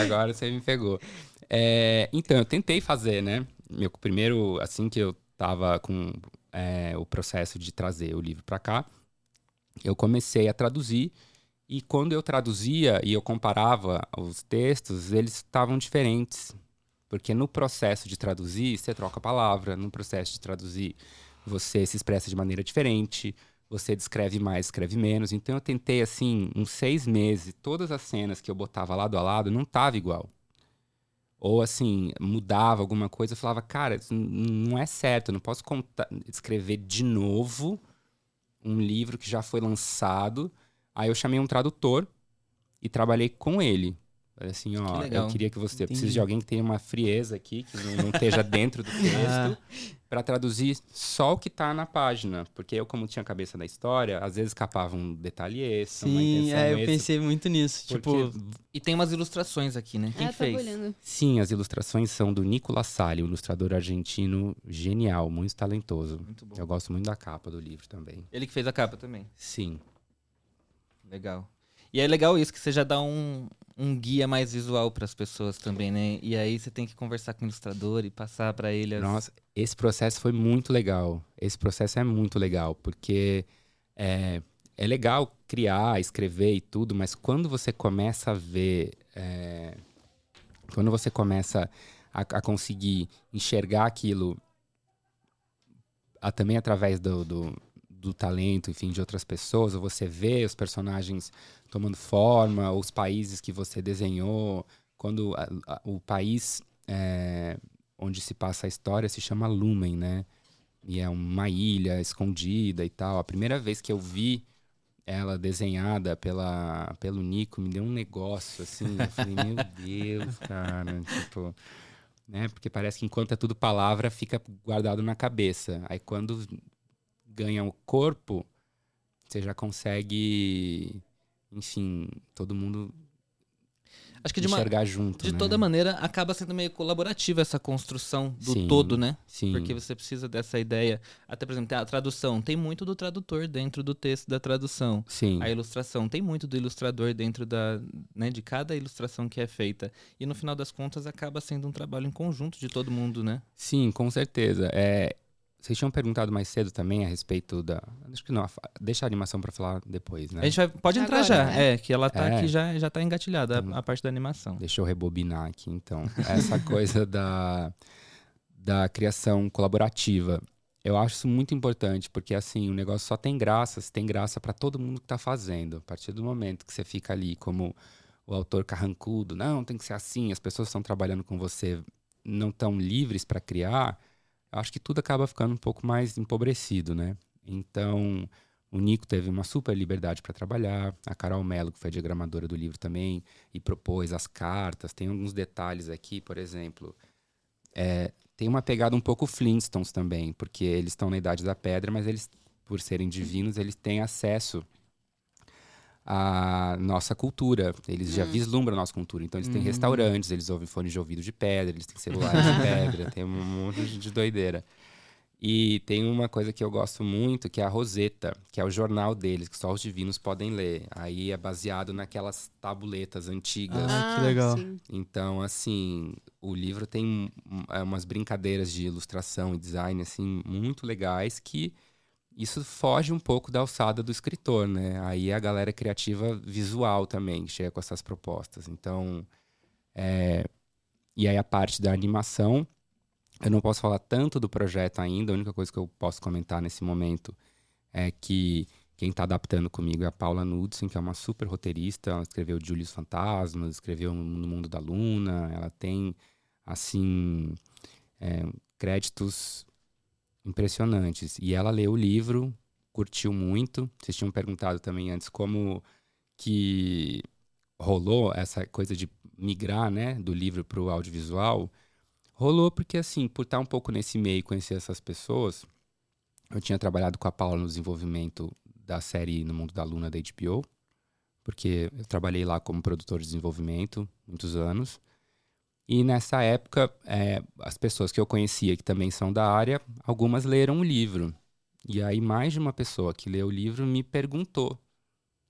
S2: Agora você me pegou. É, então, eu tentei fazer, né? Meu primeiro, assim que eu tava com é, o processo de trazer o livro para cá, eu comecei a traduzir. E quando eu traduzia e eu comparava os textos, eles estavam diferentes. Porque no processo de traduzir, você troca a palavra. No processo de traduzir, você se expressa de maneira diferente. Você descreve mais, escreve menos. Então eu tentei, assim, uns seis meses, todas as cenas que eu botava lado a lado não tava igual. Ou assim, mudava alguma coisa, eu falava, cara, não é certo, eu não posso contar, escrever de novo um livro que já foi lançado. Aí eu chamei um tradutor e trabalhei com ele. Falei assim, ó, eu
S1: legal.
S2: queria que você
S4: Entendi.
S2: precise de alguém que tenha uma frieza aqui, que não, não esteja dentro do texto, para traduzir só o que tá na página. Porque eu, como tinha a cabeça da história, às vezes escapava um detalhe esse, uma
S4: Sim,
S2: intenção
S4: é, eu
S2: esse,
S4: pensei muito nisso.
S2: porque
S4: Tipo,
S1: E tem umas ilustrações aqui, né? Quem
S3: Ah,
S1: que
S3: tava
S1: fez?
S3: olhando.
S2: Sim, as ilustrações são do Nicolas Salli, um ilustrador argentino genial, muito talentoso.
S1: Muito bom.
S2: Eu gosto muito da capa do livro também.
S1: Ele que fez a capa também.
S2: Sim.
S1: Legal. E é legal isso, que você já dá um, um guia mais visual para as pessoas também, né? E aí você tem que conversar com o ilustrador e passar para ele as...
S2: Nossa, esse processo foi muito legal. Esse processo é muito legal, porque é, é legal criar, escrever e tudo, mas quando você começa a ver. é, quando você começa a, a conseguir enxergar aquilo a- também através do, do, do talento, enfim, de outras pessoas, ou você vê os personagens tomando forma, os países que você desenhou, quando a- a- o país é, onde se passa a história se chama Lumen, né? E é uma ilha escondida e tal. A primeira vez que eu vi ela desenhada pela, pelo Nico, me deu um negócio, assim. Eu falei, meu Deus, cara. Tipo, né? Porque parece que enquanto é tudo palavra, fica guardado na cabeça. Aí quando ganha o corpo, você já consegue, enfim, todo mundo
S1: Acho que de, uma,
S2: enxergar junto.
S1: de
S2: né?
S1: toda maneira acaba sendo meio colaborativa essa construção do
S2: Sim,
S1: todo, né?
S2: Sim.
S1: Porque você precisa dessa ideia. Até, por exemplo, a tradução. Tem muito do tradutor dentro do texto da tradução.
S2: Sim.
S1: A ilustração tem muito do ilustrador dentro da, né, de cada ilustração que é feita. E no final das contas acaba sendo um trabalho em conjunto de todo mundo, né?
S2: Sim, com certeza. É, vocês tinham perguntado mais cedo também a respeito da. Acho que não, deixa a animação pra falar depois, né?
S1: A gente vai, pode entrar
S3: Agora,
S1: já.
S3: né?
S1: É, que ela tá
S2: É.
S1: aqui já, já tá engatilhada, a, a parte da animação.
S2: Deixa eu rebobinar aqui, então. Essa coisa da, da criação colaborativa. Eu acho isso muito importante, porque assim, o negócio só tem graça, se tem graça para todo mundo que tá fazendo. A partir do momento que você fica ali como o autor carrancudo, não, tem que ser assim, as pessoas que estão trabalhando com você não estão livres para criar, acho que tudo acaba ficando um pouco mais empobrecido, né? Então, o Nico teve uma super liberdade para trabalhar, a Carol Mello, que foi diagramadora do livro também, e propôs as cartas. Tem alguns detalhes aqui, por exemplo. é, tem uma pegada um pouco Flintstones também, porque eles estão na Idade da Pedra, mas eles, por serem divinos, eles têm acesso à nossa cultura. Eles já vislumbram a nossa cultura. Então, eles têm restaurantes, eles ouvem fones de ouvido de pedra, eles têm celulares de pedra, tem um monte de de doideira. E tem uma coisa que eu gosto muito, que é a Roseta, que é o jornal deles, que só os divinos podem ler. Aí é baseado naquelas tabuletas antigas.
S4: Ah, que legal.
S3: sim.
S2: Então, assim, o livro tem um, é, umas brincadeiras de ilustração e design, assim, muito legais que isso foge um pouco da alçada do escritor, né? Aí a galera criativa visual também chega com essas propostas. Então, é, E aí a parte da animação, eu não posso falar tanto do projeto ainda, a única coisa que eu posso comentar nesse momento é que quem está adaptando comigo é a Paula Knudsen, que é uma super roteirista. Ela escreveu Július Fantasmas, escreveu No Mundo da Luna. Ela tem, assim, é, créditos impressionantes. E ela leu o livro, curtiu muito. Vocês tinham perguntado também antes como que rolou essa coisa de migrar, né, do livro para o audiovisual. Rolou porque, assim, por estar um pouco nesse meio, conhecer essas pessoas, eu tinha trabalhado com a Paula no desenvolvimento da série No Mundo da Luna da HBO, porque eu trabalhei lá como produtor de desenvolvimento muitos anos. E nessa época, é, as pessoas que eu conhecia que também são da área, algumas leram o livro. E aí, mais de uma pessoa que leu o livro me perguntou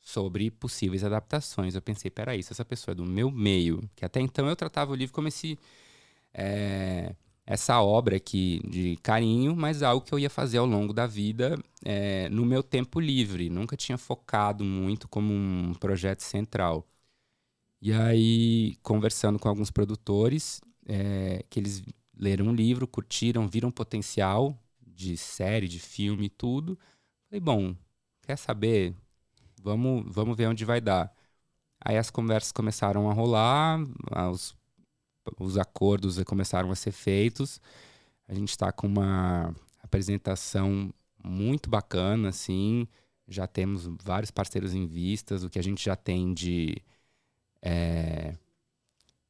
S2: sobre possíveis adaptações. Eu pensei, peraí, se essa pessoa é do meu meio, que até então eu tratava o livro como esse. É, essa obra aqui de carinho, mas algo que eu ia fazer ao longo da vida é, no meu tempo livre. Nunca tinha focado muito como um projeto central. E aí, conversando com alguns produtores, é, que eles leram um livro, curtiram, viram potencial de série, de filme e tudo. Falei, bom, quer saber? Vamos, vamos ver onde vai dar. Aí as conversas começaram a rolar, os os acordos começaram a ser feitos. A gente está com uma apresentação muito bacana, assim. Já temos vários parceiros em vistas. O que a gente já tem de. É...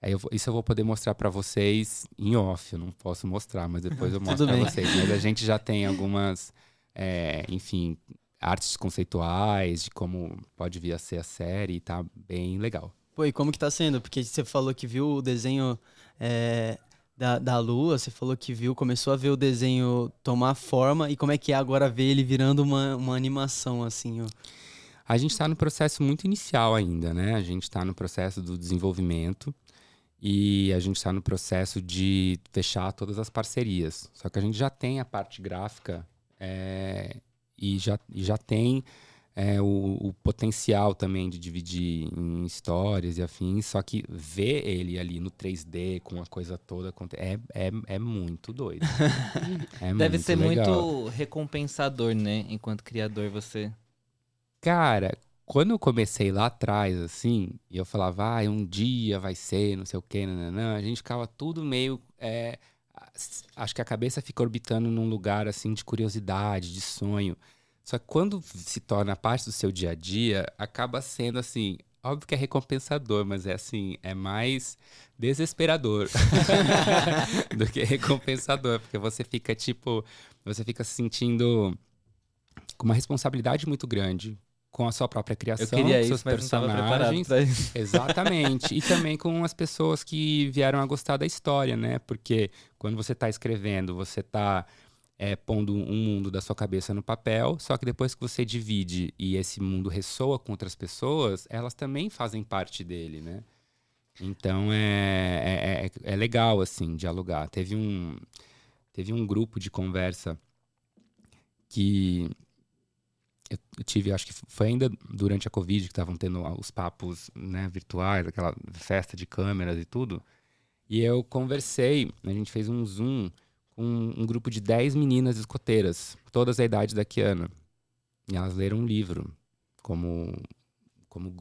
S2: Eu, isso eu vou poder mostrar para vocês em off. Eu não posso mostrar, mas depois eu mostro para vocês. Mas a gente já tem algumas, é, enfim, artes conceituais de como pode vir a ser a série e tá bem legal.
S4: Pô, e como que tá sendo? Porque você falou que viu o desenho é, da, da Lua, você falou que viu, começou a ver o desenho tomar forma, e como é que é agora ver ele virando uma, uma animação, assim, ó?
S2: A gente está no processo muito inicial ainda, né? A gente está no processo do desenvolvimento e a gente está no processo de fechar todas as parcerias. Só que a gente já tem a parte gráfica é, e, já, e já tem é, o, o, potencial também de dividir em histórias e afins, só que ver ele ali no 3D com a coisa toda é, é, é muito doido.
S1: é Deve muito ser legal. muito recompensador, né? Enquanto criador, você.
S2: Cara, quando eu comecei lá atrás, assim, e eu falava, ah, um dia vai ser, não sei o quê, nananã, a gente ficava tudo meio. É, acho que a cabeça fica orbitando num lugar assim de curiosidade, de sonho. Só que quando se torna parte do seu dia a dia, acaba sendo assim, óbvio que é recompensador, mas é assim, é mais desesperador do que recompensador, porque você fica tipo, você fica se sentindo com uma responsabilidade muito grande com a sua própria criação,
S1: Eu queria
S2: seus
S1: isso, personagens.
S2: Exatamente. e também com as pessoas que vieram a gostar da história, né? Porque quando você está escrevendo, você está é, pondo um mundo da sua cabeça no papel, só que depois que você divide e esse mundo ressoa com outras pessoas, elas também fazem parte dele, né? Então é, é, é, é legal, assim, dialogar. Teve um, teve um grupo de conversa que eu tive, acho que foi ainda durante a Covid que estavam tendo os papos né, virtuais, aquela festa de câmeras e tudo. E eu conversei, a gente fez um Zoom um, um grupo de 10 meninas escoteiras, todas da idade da Kiana. E elas leram um livro, como, como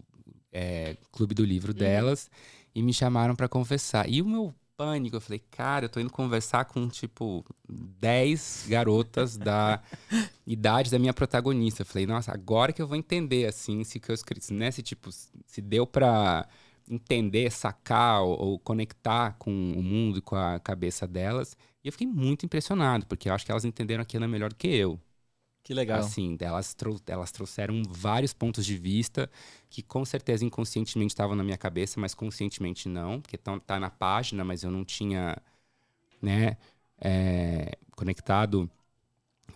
S2: é, clube do livro uhum. delas, e me chamaram para confessar. E o meu pânico, eu falei, cara, eu tô indo conversar com, tipo, 10 garotas da idade da minha protagonista. Eu falei, nossa, agora que eu vou entender, assim, se que eu escrevi, né, se, tipo, se deu pra entender, sacar ou, ou conectar com o mundo e com a cabeça delas. E eu fiquei muito impressionado, porque eu acho que elas entenderam aquilo melhor do que eu.
S1: Que legal.
S2: Assim, elas, trou elas trouxeram vários pontos de vista que com certeza inconscientemente estavam na minha cabeça, mas conscientemente não, porque tá, tá na página, mas eu não tinha, né, é, conectado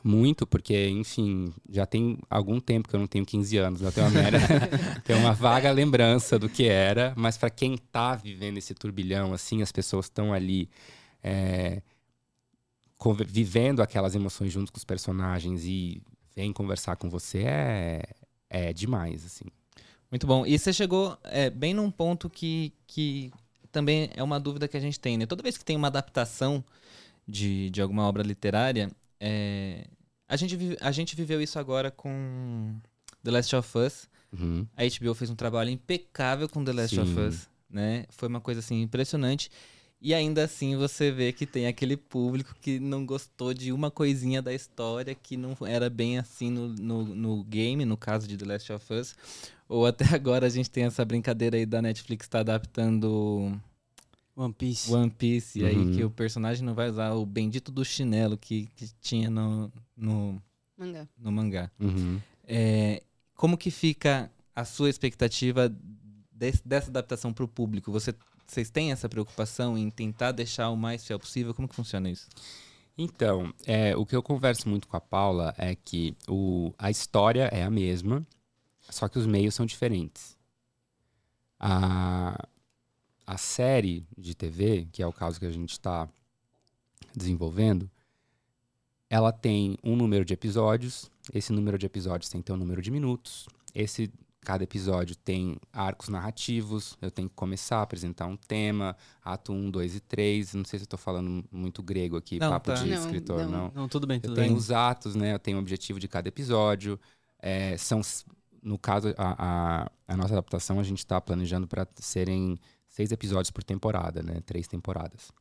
S2: muito, porque, enfim, já tem algum tempo que eu não tenho 15 anos, eu tenho uma, mera, tenho uma vaga lembrança do que era, mas para quem tá vivendo esse turbilhão, assim, as pessoas estão ali é, vivendo aquelas emoções junto com os personagens e vem conversar com você é, é demais, assim.
S1: Muito bom. E você chegou é, bem num ponto que, que também é uma dúvida que a gente tem, né? Toda vez que tem uma adaptação de, de alguma obra literária, é, a, gente vive, a gente viveu isso agora com The Last of Us.
S2: Uhum.
S1: A HBO fez um trabalho impecável com The Last
S2: Sim.
S1: of Us, né? Foi uma coisa assim impressionante. E ainda assim você vê que tem aquele público que não gostou de uma coisinha da história que não era bem assim no, no, no game, no caso de The Last of Us. Ou até agora a gente tem essa brincadeira aí da Netflix tá adaptando
S4: One Piece.
S1: One Piece, e aí
S2: Uhum.
S1: que o personagem não vai usar o bendito do chinelo que, que tinha no, no,
S3: Mangá.
S1: no mangá.
S2: Uhum.
S1: É, como que fica a sua expectativa des- dessa adaptação para o público? Você, vocês têm essa preocupação em tentar deixar o mais fiel possível? Como que funciona isso?
S2: Então, é, o que eu converso muito com a Paula é que o, a história é a mesma, só que os meios são diferentes. A, a série de TV, que é o caso que a gente está desenvolvendo, ela tem um número de episódios. Esse número de episódios tem que ter um número de minutos. Esse cada episódio tem arcos narrativos. Eu tenho que começar a apresentar um tema, ato 1, 2 e 3. Não sei se eu tô falando muito grego aqui,
S1: Não,
S2: papo
S1: tá.
S2: de
S3: Não,
S2: escritor,
S3: não.
S2: não.
S4: Não, tudo bem,
S2: Eu
S4: tudo
S2: tenho
S4: bem.
S2: os atos, né? Eu tenho o objetivo de cada episódio. É, são, no caso, a, a, a nossa adaptação, a gente está planejando para serem seis episódios por temporada, né? Três temporadas.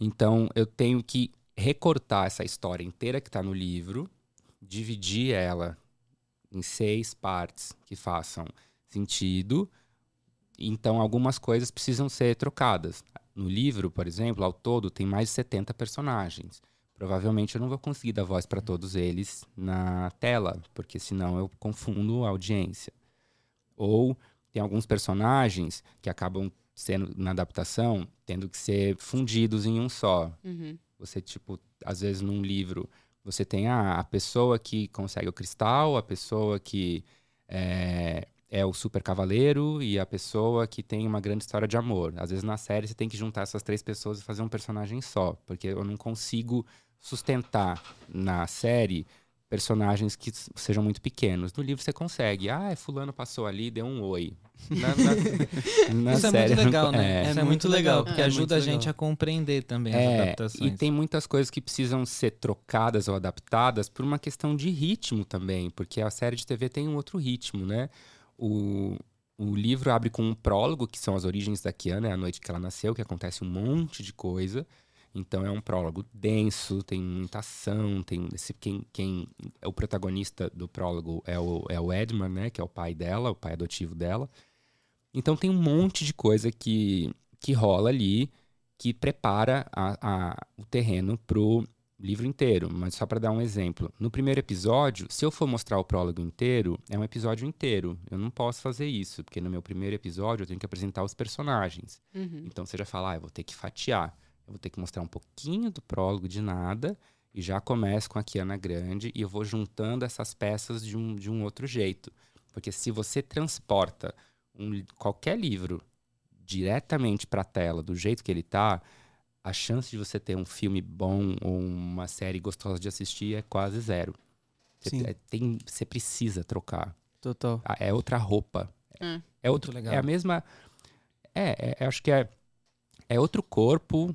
S2: Então, eu tenho que recortar essa história inteira que está no livro, dividir ela em seis partes que façam sentido. Então, algumas coisas precisam ser trocadas. No livro, por exemplo, ao todo, tem mais de 70 personagens. Provavelmente eu não vou conseguir dar voz para todos eles na tela, porque senão eu confundo a audiência. Ou tem alguns personagens que acabam sendo, na adaptação, tendo que ser fundidos em um só.
S3: Uhum.
S2: Você, tipo, às vezes num livro, você tem a, a pessoa que consegue o cristal, a pessoa que é, é o super cavaleiro e a pessoa que tem uma grande história de amor. Às vezes na série você tem que juntar essas três pessoas e fazer um personagem só, porque eu não consigo sustentar na série personagens que sejam muito pequenos. No livro você consegue. Ah, fulano passou ali, deu um oi. Na, na- na
S1: isso
S2: série
S1: é muito
S2: não
S1: legal,
S2: co-
S1: né?
S2: é.
S1: Isso
S4: É
S1: é muito
S4: muito
S1: legal,
S4: legal.
S1: porque
S4: É
S1: ajuda a
S4: muito
S1: gente
S4: legal.
S1: a compreender também as
S2: É,
S1: adaptações.
S2: e tem muitas coisas que precisam ser trocadas ou adaptadas por uma questão de ritmo também, porque a série de TV tem um outro ritmo, né? O, o livro abre com um prólogo, que são as origens da Kiana, é a noite que ela nasceu, que acontece um monte de coisa. Então é um prólogo denso, tem muita ação, tem esse, quem, quem o protagonista do prólogo é o, é o Edmar, né, que é o pai dela, o pai adotivo dela. Então tem um monte de coisa que, que rola ali que prepara a- a- o terreno pro livro inteiro. Mas só para dar um exemplo, no primeiro episódio, se eu for mostrar o prólogo inteiro, é um episódio inteiro. Eu não posso fazer isso, porque no meu primeiro episódio eu tenho que apresentar os personagens.
S3: Uhum.
S2: Então você já fala, ah, eu vou ter que fatiar. Eu vou ter que mostrar um pouquinho do prólogo de nada e já começo com a Kiana Grande e eu vou juntando essas peças de um, de um outro jeito. Porque se você transporta um qualquer livro diretamente para a tela do jeito que ele tá, a chance de você ter um filme bom ou uma série gostosa de assistir é quase zero. Você,
S4: Sim.
S2: é- tem, você precisa trocar.
S4: Total.
S2: Ah, É outra roupa.
S3: Hum.
S2: É outro,
S1: legal.
S2: é a mesma. É, é, eu acho que é, é outro corpo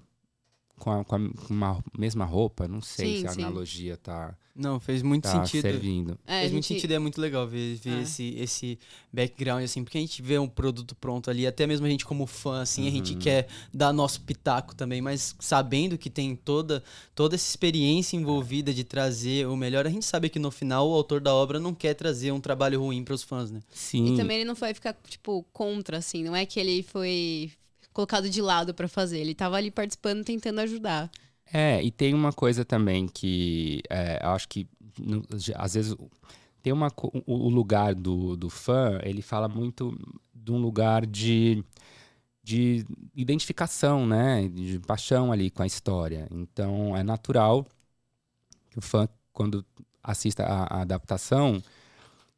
S2: com, a, com, a, mesma roupa. Não sei
S3: Sim,
S2: se a
S3: sim.
S2: analogia tá,
S4: Não, fez muito
S2: tá
S4: sentido.
S2: servindo.
S3: É, a
S4: Faz muito
S3: gente-
S4: sentido, é muito legal ver, ver
S3: É.
S4: esse, esse background, assim, porque a gente vê um produto pronto ali, até mesmo a gente como fã, assim, a gente
S2: Uhum.
S4: quer dar nosso pitaco também, mas sabendo que tem toda, toda essa experiência envolvida de trazer o melhor, a gente sabe que no final o autor da obra não quer trazer um trabalho ruim para os fãs, né?
S2: Sim.
S3: E também ele não vai ficar, tipo, contra, assim. Não é que ele foi colocado de lado pra fazer. Ele tava ali participando, tentando ajudar.
S2: É, e tem uma coisa também que é, eu acho que no- às vezes tem uma o, o lugar do, do fã, ele fala muito de um lugar de, de identificação, né? De paixão ali com a história. Então é natural que o fã, quando assista a, a adaptação,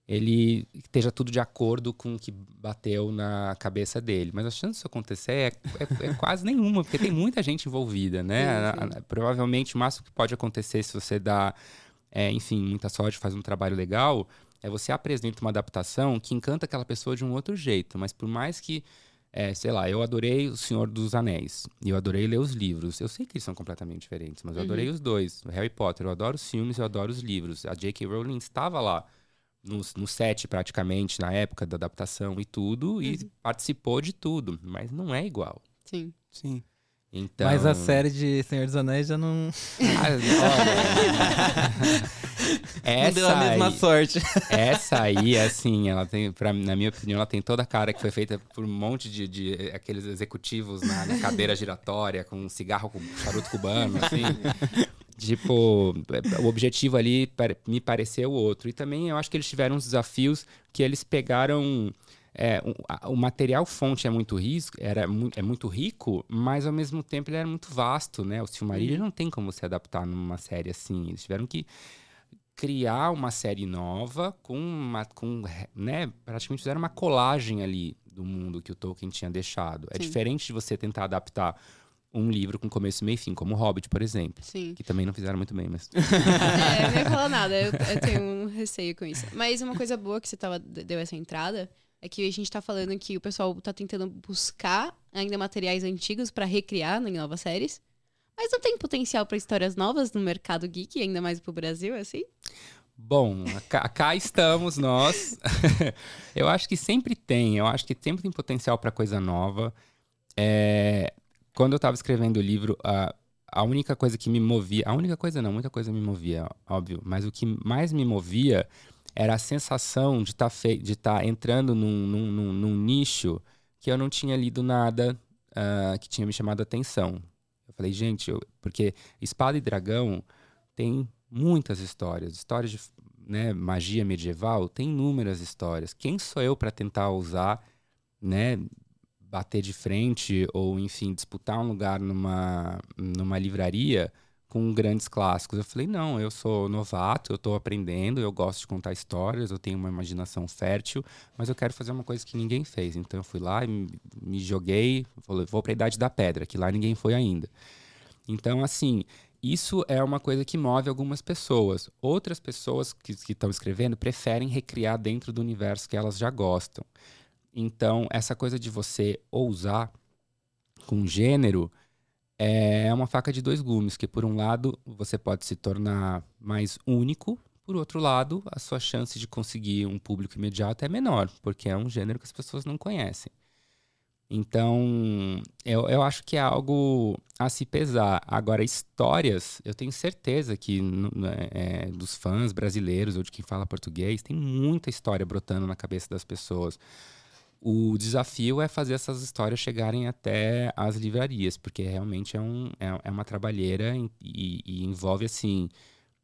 S2: ele esteja tudo de acordo com o que bateu na cabeça dele. Mas a chance disso acontecer é, é- é quase nenhuma, porque tem muita gente envolvida, né? A- a- provavelmente o máximo que pode acontecer se você dá, é, enfim, muita sorte, faz um trabalho legal, é você apresenta uma adaptação que encanta aquela pessoa de um outro jeito. Mas por mais que É, sei lá, eu adorei O Senhor dos Anéis. E eu adorei ler os livros. Eu sei que eles são completamente diferentes, mas eu adorei os dois. Harry Potter, eu adoro os filmes, eu adoro os livros. A J.K. Rowling estava lá no, no set, praticamente, na época da adaptação e tudo, e participou de tudo. Mas não é igual.
S3: Sim.
S4: Sim.
S2: Então...
S1: Mas a série de Senhor dos Anéis já não,
S2: Ah, olha, essa
S1: não deu a mesma
S2: aí-
S1: sorte.
S2: Essa aí, assim, ela tem, pra, na minha opinião, ela tem toda a cara que foi feita por um monte de, de aqueles executivos na, na cadeira giratória, com um cigarro com charuto cubano, assim. tipo, o objetivo ali me pareceu outro. E também eu acho que eles tiveram uns desafios que eles pegaram. é, um- a- o material fonte é muito, risco, era, mu- é muito rico, mas ao mesmo tempo ele era muito vasto, né? O Silmarillion não tem como se adaptar numa série assim. Eles tiveram que criar uma série nova com uma com né praticamente fizeram uma colagem ali do mundo que o Tolkien tinha deixado é
S3: Sim.
S2: diferente de você tentar adaptar um livro com começo meio e fim como o Hobbit por exemplo
S3: Sim.
S2: que também não fizeram muito bem mas
S3: É, eu não ia falar nada, eu, eu tenho um receio com isso. Mas uma coisa boa que você tava, deu essa entrada é que a gente tá falando que o pessoal tá tentando buscar ainda materiais antigos pra recriar em novas séries. Mas não tem potencial pra histórias novas no mercado geek, ainda mais pro Brasil, assim?
S2: Bom, cá, cá estamos nós. eu acho que sempre tem, eu acho que sempre tem potencial para coisa nova. É, quando eu estava escrevendo o livro, a, a única coisa que me movia, a única coisa não, muita coisa me movia, óbvio, mas o que mais me movia era a sensação de estar de tá entrando num, num, num- num nicho que eu não tinha lido nada ah, que tinha me chamado a atenção. Eu falei, gente, eu- porque Espada e Dragão tem muitas histórias, histórias de né, magia medieval, tem inúmeras histórias. Quem sou eu para tentar usar, né, bater de frente ou enfim disputar um lugar numa numa livraria com grandes clássicos? Eu falei não, eu sou novato, eu estou aprendendo, eu gosto de contar histórias, eu tenho uma imaginação fértil, mas eu quero fazer uma coisa que ninguém fez. Então eu fui lá e me- joguei, falei, vou para a idade da pedra, que lá ninguém foi ainda. Então, assim, isso é uma coisa que move algumas pessoas. Outras pessoas que estão escrevendo preferem recriar dentro do universo que elas já gostam. Então, essa coisa de você ousar com gênero é uma faca de dois gumes, que por um lado você pode se tornar mais único, por outro lado, a sua chance de conseguir um público imediato é menor, porque é um gênero que as pessoas não conhecem. Então, eu, eu acho que é algo a se pesar. Agora, histórias, eu tenho certeza que no- é, dos fãs brasileiros ou de quem fala português, tem muita história brotando na cabeça das pessoas. O desafio é fazer essas histórias chegarem até as livrarias, porque realmente é, um, é, é uma trabalheira e, e- envolve, assim,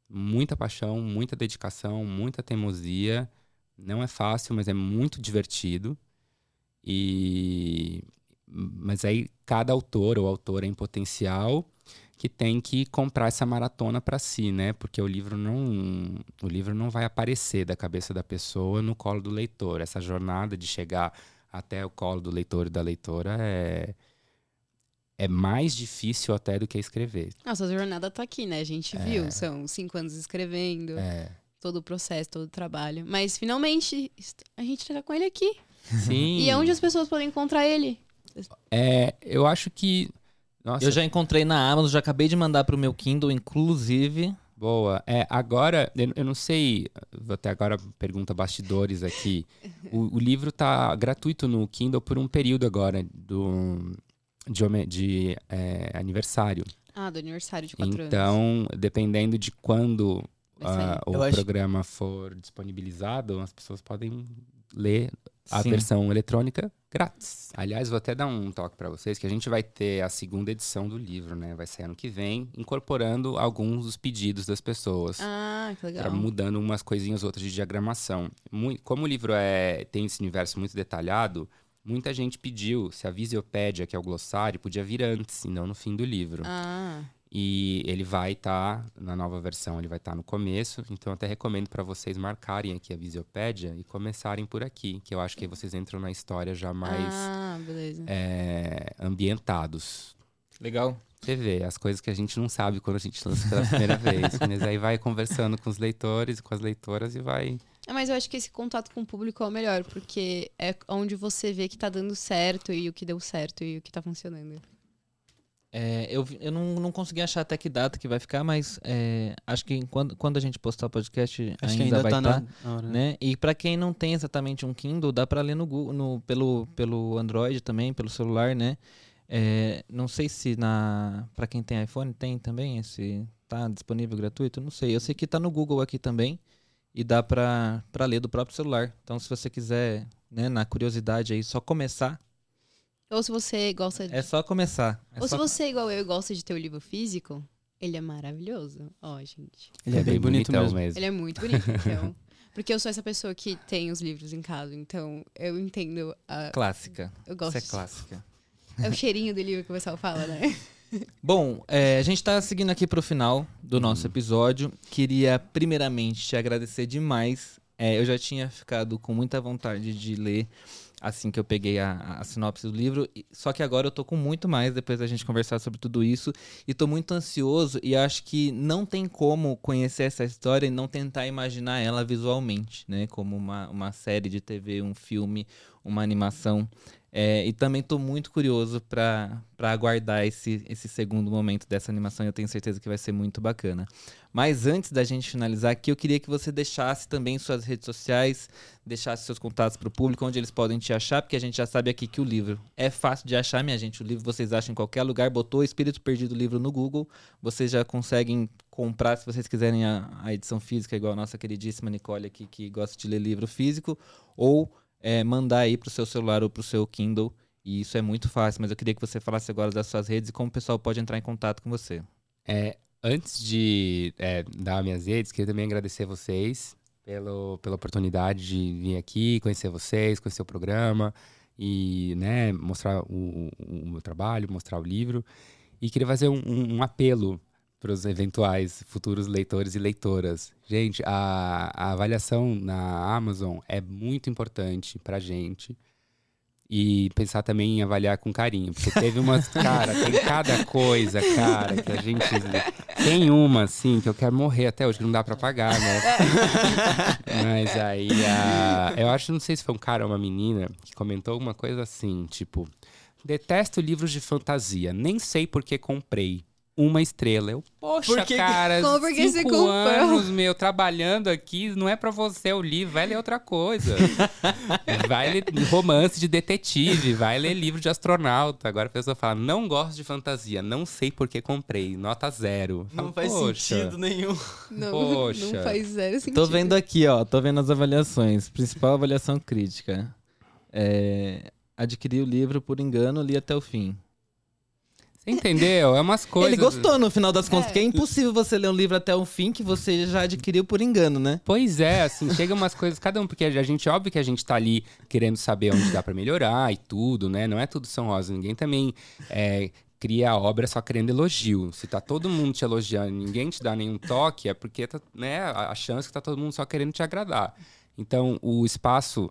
S2: muita paixão, muita dedicação, muita teimosia. Não é fácil, mas é muito divertido. E mas aí cada autor ou autora em potencial que tem que comprar essa maratona para si, né? Porque o livro não o livro não vai aparecer da cabeça da pessoa no colo do leitor. Essa jornada de chegar até o colo do leitor e da leitora é é mais difícil até do que escrever.
S3: Nossa, a jornada tá aqui, né? A gente viu, são cinco anos escrevendo,
S2: É.
S3: todo o processo, todo o trabalho. Mas finalmente a gente tá com ele aqui.
S2: Sim.
S3: E é onde as pessoas podem encontrar ele?
S2: É, eu acho que nossa,
S1: Eu já encontrei na Amazon, já acabei de mandar pro meu Kindle, inclusive.
S2: Boa. É, agora, eu, eu não sei, vou até agora pergunta bastidores aqui. O, o livro tá gratuito no Kindle por um período agora do de, de, é, aniversário.
S3: Ah, do aniversário de quatro anos.
S2: Então, dependendo de quando ah, o
S4: Eu acho-
S2: programa for disponibilizado, as pessoas podem ler a
S1: Sim.
S2: versão eletrônica grátis. Aliás, vou até dar um toque para vocês que a gente vai ter a segunda edição do livro, né? Vai sair ano que vem, incorporando alguns dos pedidos das pessoas.
S3: Ah, que legal.
S2: Mudando umas coisinhas outras de diagramação. Mui- como o livro é, tem esse universo muito detalhado, muita gente pediu se a Visiopédia, que é o glossário, podia vir antes, e não no fim do livro.
S3: Ah,
S2: E ele vai estar, na nova versão, ele vai estar no começo. Então, eu até recomendo para vocês marcarem aqui a Visiopédia e começarem por aqui, que eu acho que aí vocês entram na história já mais
S3: ah beleza.
S2: é, ambientados.
S1: Legal.
S2: Você vê, as coisas que a gente não sabe quando a gente lança pela primeira vez. Mas aí vai conversando com os leitores e com as leitoras e vai.
S3: É, mas eu acho que esse contato com o público é o melhor, porque é onde você vê que tá dando certo e o que deu certo e o que tá funcionando.
S1: É, eu eu não, não consegui achar até que data que vai ficar, mas é, acho que quando, quando a gente postar o podcast
S4: Acho que
S1: ainda,
S4: ainda
S1: vai
S4: tá
S1: estar.
S4: na hora.
S1: né? E pra quem não tem exatamente um Kindle, dá pra ler no Google, no, pelo, pelo Android também, pelo celular, né? É, não sei se na para quem tem iPhone tem também esse tá disponível gratuito, não sei. Eu sei que tá no Google aqui também e dá pra ler do próprio celular. Então se você quiser, né, na curiosidade aí só começar,
S3: Ou se você gosta de...
S1: é só começar. É
S3: Ou se
S1: só-
S3: você, igual eu, gosta de ter o livro físico, ele é maravilhoso. Ó, gente.
S4: Ele é, bem, bonito
S2: bonitão
S4: mesmo.
S3: Ele é muito bonito, então. Porque eu sou essa pessoa que tem os livros em casa, então eu entendo. A...
S1: clássica.
S3: Eu gosto.
S1: Isso é clássica.
S3: É o cheirinho do livro que o pessoal fala, né?
S1: Bom, é, a gente tá seguindo aqui pro final do nosso
S2: Uhum.
S1: episódio. Queria primeiramente te agradecer demais. É, eu já tinha ficado com muita vontade de ler assim que eu peguei a, a sinopse do livro, só que agora eu tô com muito mais depois da gente conversar sobre tudo isso. E tô muito ansioso e acho que não tem como conhecer essa história e não tentar imaginar ela visualmente, né, como uma, uma série de TV, um filme, uma animação. É, e também tô muito curioso para aguardar esse, esse segundo momento dessa animação. Eu tenho certeza que vai ser muito bacana. Mas antes da gente finalizar aqui, eu queria que você deixasse também suas redes sociais, deixasse seus contatos para o público, onde eles podem te achar, porque a gente já sabe aqui que o livro é fácil de achar, minha gente. O livro vocês acham em qualquer lugar. Botou Espírito Perdido livro no Google, vocês já conseguem comprar, se vocês quiserem a, a edição física, igual a nossa queridíssima Nicole aqui, que gosta de ler livro físico, ou é, mandar aí pro seu celular ou pro seu Kindle. E isso é muito fácil, mas eu queria que você falasse agora das suas redes e como o pessoal pode entrar em contato com você.
S2: É, antes de é, dar minhas redes, queria também agradecer vocês pelo, pela oportunidade de vir aqui, conhecer vocês, conhecer o programa e né, mostrar o, o- o meu trabalho, mostrar o livro. E queria fazer um, um- um apelo para os eventuais futuros leitores e leitoras. Gente, a, a avaliação na Amazon é muito importante para gente. E pensar também em avaliar com carinho. Porque teve umas. Cara, tem cada coisa, cara, que a gente. Tem uma, assim, que eu quero morrer até hoje, que não dá pra pagar, né? Mas aí, a... eu acho, não sei se foi um cara ou uma menina, que comentou alguma coisa assim, tipo. Detesto livros de fantasia, nem sei por que comprei. Uma estrela. Eu, poxa,
S4: Por que que-
S2: cara,
S3: Como por que você
S2: cinco
S3: comprou?
S2: anos, meu, trabalhando aqui, não é pra você o livro, vai ler outra coisa. vai ler romance de detetive, vai ler livro de astronauta. Agora a pessoa fala, não gosto de fantasia, não sei por que comprei, nota zero.
S4: Não faz
S2: "Poxa."
S4: sentido nenhum.
S3: Não,
S2: Poxa.
S3: não faz zero sentido.
S1: Tô vendo aqui, ó. Tô vendo as avaliações. Principal avaliação crítica. É, adquiri o livro por engano, li até o fim.
S2: Você entendeu? É umas coisas.
S1: Ele gostou no final das contas,
S3: É.
S1: porque é impossível você ler um livro até o fim que você já adquiriu por engano, né?
S2: Pois é, assim, chega umas coisas, cada um, porque a gente, óbvio que a gente tá ali querendo saber onde dá pra melhorar e tudo, né? Não é tudo são rosa. Ninguém também é, cria a obra só querendo elogio. Se tá todo mundo te elogiando e ninguém te dá nenhum toque, é porque tá, né, a a chance que tá todo mundo só querendo te agradar. Então, o espaço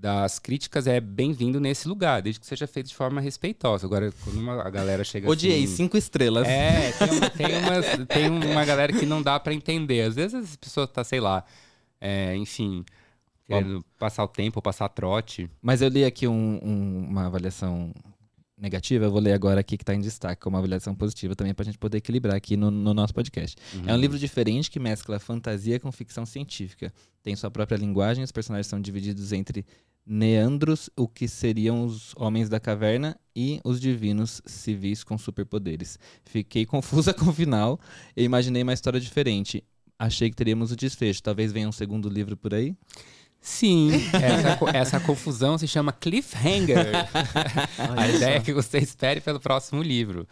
S2: das críticas é bem-vindo nesse lugar, desde que seja feito de forma respeitosa. Agora, quando uma, a galera chega
S1: Odiei,
S2: assim...
S1: cinco estrelas.
S2: É, tem, uma- tem, umas- tem uma galera que não dá pra entender. Às vezes as pessoas tá, sei lá, é, enfim, querendo passar o tempo, ou passar trote.
S1: Mas eu li aqui um- um- uma avaliação negativa, eu vou ler agora aqui que tá em destaque, como uma avaliação positiva também pra gente poder equilibrar aqui no, no nosso podcast. É um livro diferente que mescla fantasia com ficção científica. Tem sua própria linguagem, os personagens são divididos entre neandros, o que seriam os homens da caverna, e os divinos civis com superpoderes. Fiquei confusa com o final e imaginei uma história diferente. Achei que teríamos o desfecho. Talvez venha um segundo livro por aí.
S2: Sim, essa, essa confusão se chama cliffhanger. A ideia é que você espere pelo próximo livro.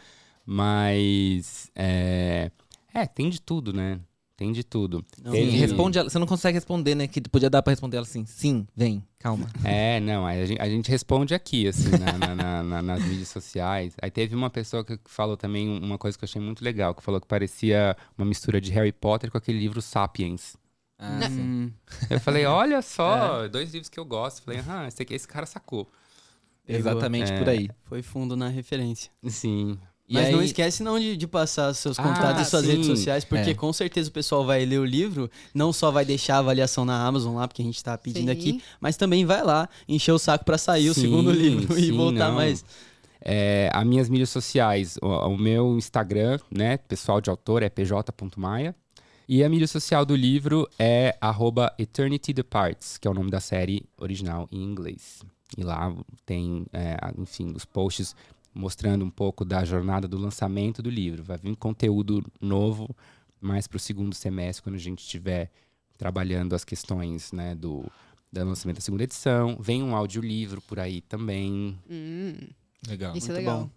S2: Mas, é, é, tem de tudo, né? Tem de tudo.
S4: Não,
S1: responde ela. Você não consegue responder, né? Que podia dar pra responder ela assim. Sim, vem, calma.
S2: É, não, a gente, a gente responde aqui, assim, na- na- na- na- nas mídias sociais. Aí teve uma pessoa que falou também uma coisa que eu achei muito legal, que falou que parecia uma mistura de Harry Potter com aquele livro Sapiens.
S1: Ah.
S4: Hum,
S2: Eu falei, olha só, dois livros que eu gosto. Falei, ah, esse, aqui, esse cara sacou.
S1: Exatamente
S2: É.
S1: por aí.
S4: foi fundo na referência.
S2: Sim,
S1: E
S4: Mas não
S1: aí-
S4: esquece não de, de passar seus
S2: Ah,
S4: contatos e suas
S2: sim.
S4: redes sociais, porque
S1: É.
S4: com certeza o pessoal vai ler o livro, não só vai deixar a avaliação na Amazon lá, porque a gente tá pedindo
S3: Sim.
S4: aqui, mas também vai lá encher o saco pra sair o
S2: Sim,
S4: segundo livro e voltar
S2: não.
S4: mais.
S2: É, as minhas mídias sociais, o, o meu Instagram, né, pessoal de autor, é pj.maia. E a mídia social do livro é arroba Eternity Departs, que é o nome da série original em inglês. E lá tem, é, enfim, os posts mostrando um pouco da jornada do lançamento do livro. Vai vir conteúdo novo mais para o segundo semestre, quando a gente estiver trabalhando as questões né, do, do lançamento da segunda edição. Vem um audiolivro por aí também.
S3: Hum,
S1: Legal.
S3: isso é
S4: muito
S3: legal.
S4: bom.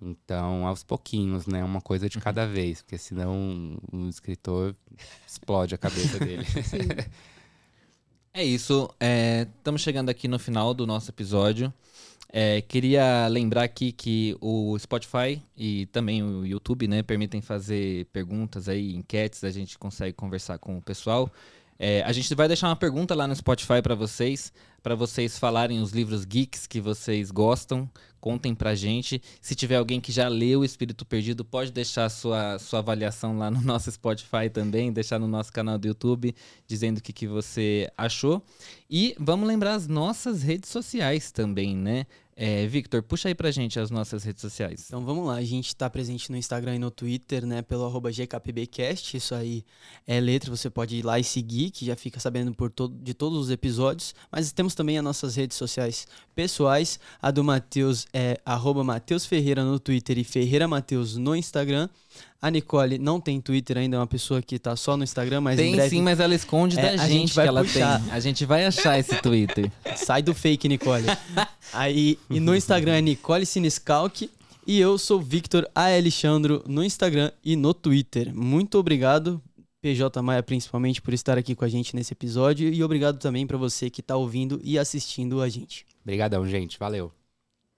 S2: Então, aos pouquinhos, né? Uma coisa de cada vez, porque senão o escritor explode a cabeça dele.
S1: É isso. Estamos chegando aqui no final do nosso episódio. É, queria lembrar aqui que o Spotify e também o YouTube, né, permitem fazer perguntas aí, enquetes, a gente consegue conversar com o pessoal. É, a gente vai deixar uma pergunta lá no Spotify para vocês, para vocês falarem os livros geeks que vocês gostam, contem pra gente. Se tiver alguém que já leu Espírito Perdido, pode deixar sua, sua avaliação lá no nosso Spotify também, deixar no nosso canal do YouTube, dizendo o que, que você achou. E vamos lembrar as nossas redes sociais também, né? É, Victor, puxa aí pra gente as nossas redes sociais.
S4: Então vamos lá, a gente tá presente no Instagram e no Twitter, né, pelo arroba GKPBcast, isso aí é letra, você pode ir lá e seguir, que já fica sabendo por todo, de todos os episódios, mas temos também as nossas redes sociais pessoais, a do Matheus é arroba Matheus Ferreira no Twitter e Ferreira Matheus no Instagram, a Nicole não tem Twitter ainda, é uma pessoa que tá só no Instagram, mas em
S1: tem
S4: breve
S1: sim, mas ela esconde
S4: É,
S1: da
S4: a
S1: gente,
S4: gente vai
S1: que ela
S4: puxar.
S1: tem. A gente vai achar esse Twitter.
S4: Sai do fake, Nicole. Aí, e no Instagram é Nicole Siniscalque. E eu sou Victor A. Alexandro no Instagram e no Twitter. Muito obrigado, PJ Maia, principalmente, por estar aqui com a gente nesse episódio. E obrigado também para você que está ouvindo e assistindo a gente.
S2: Obrigadão, gente. Valeu.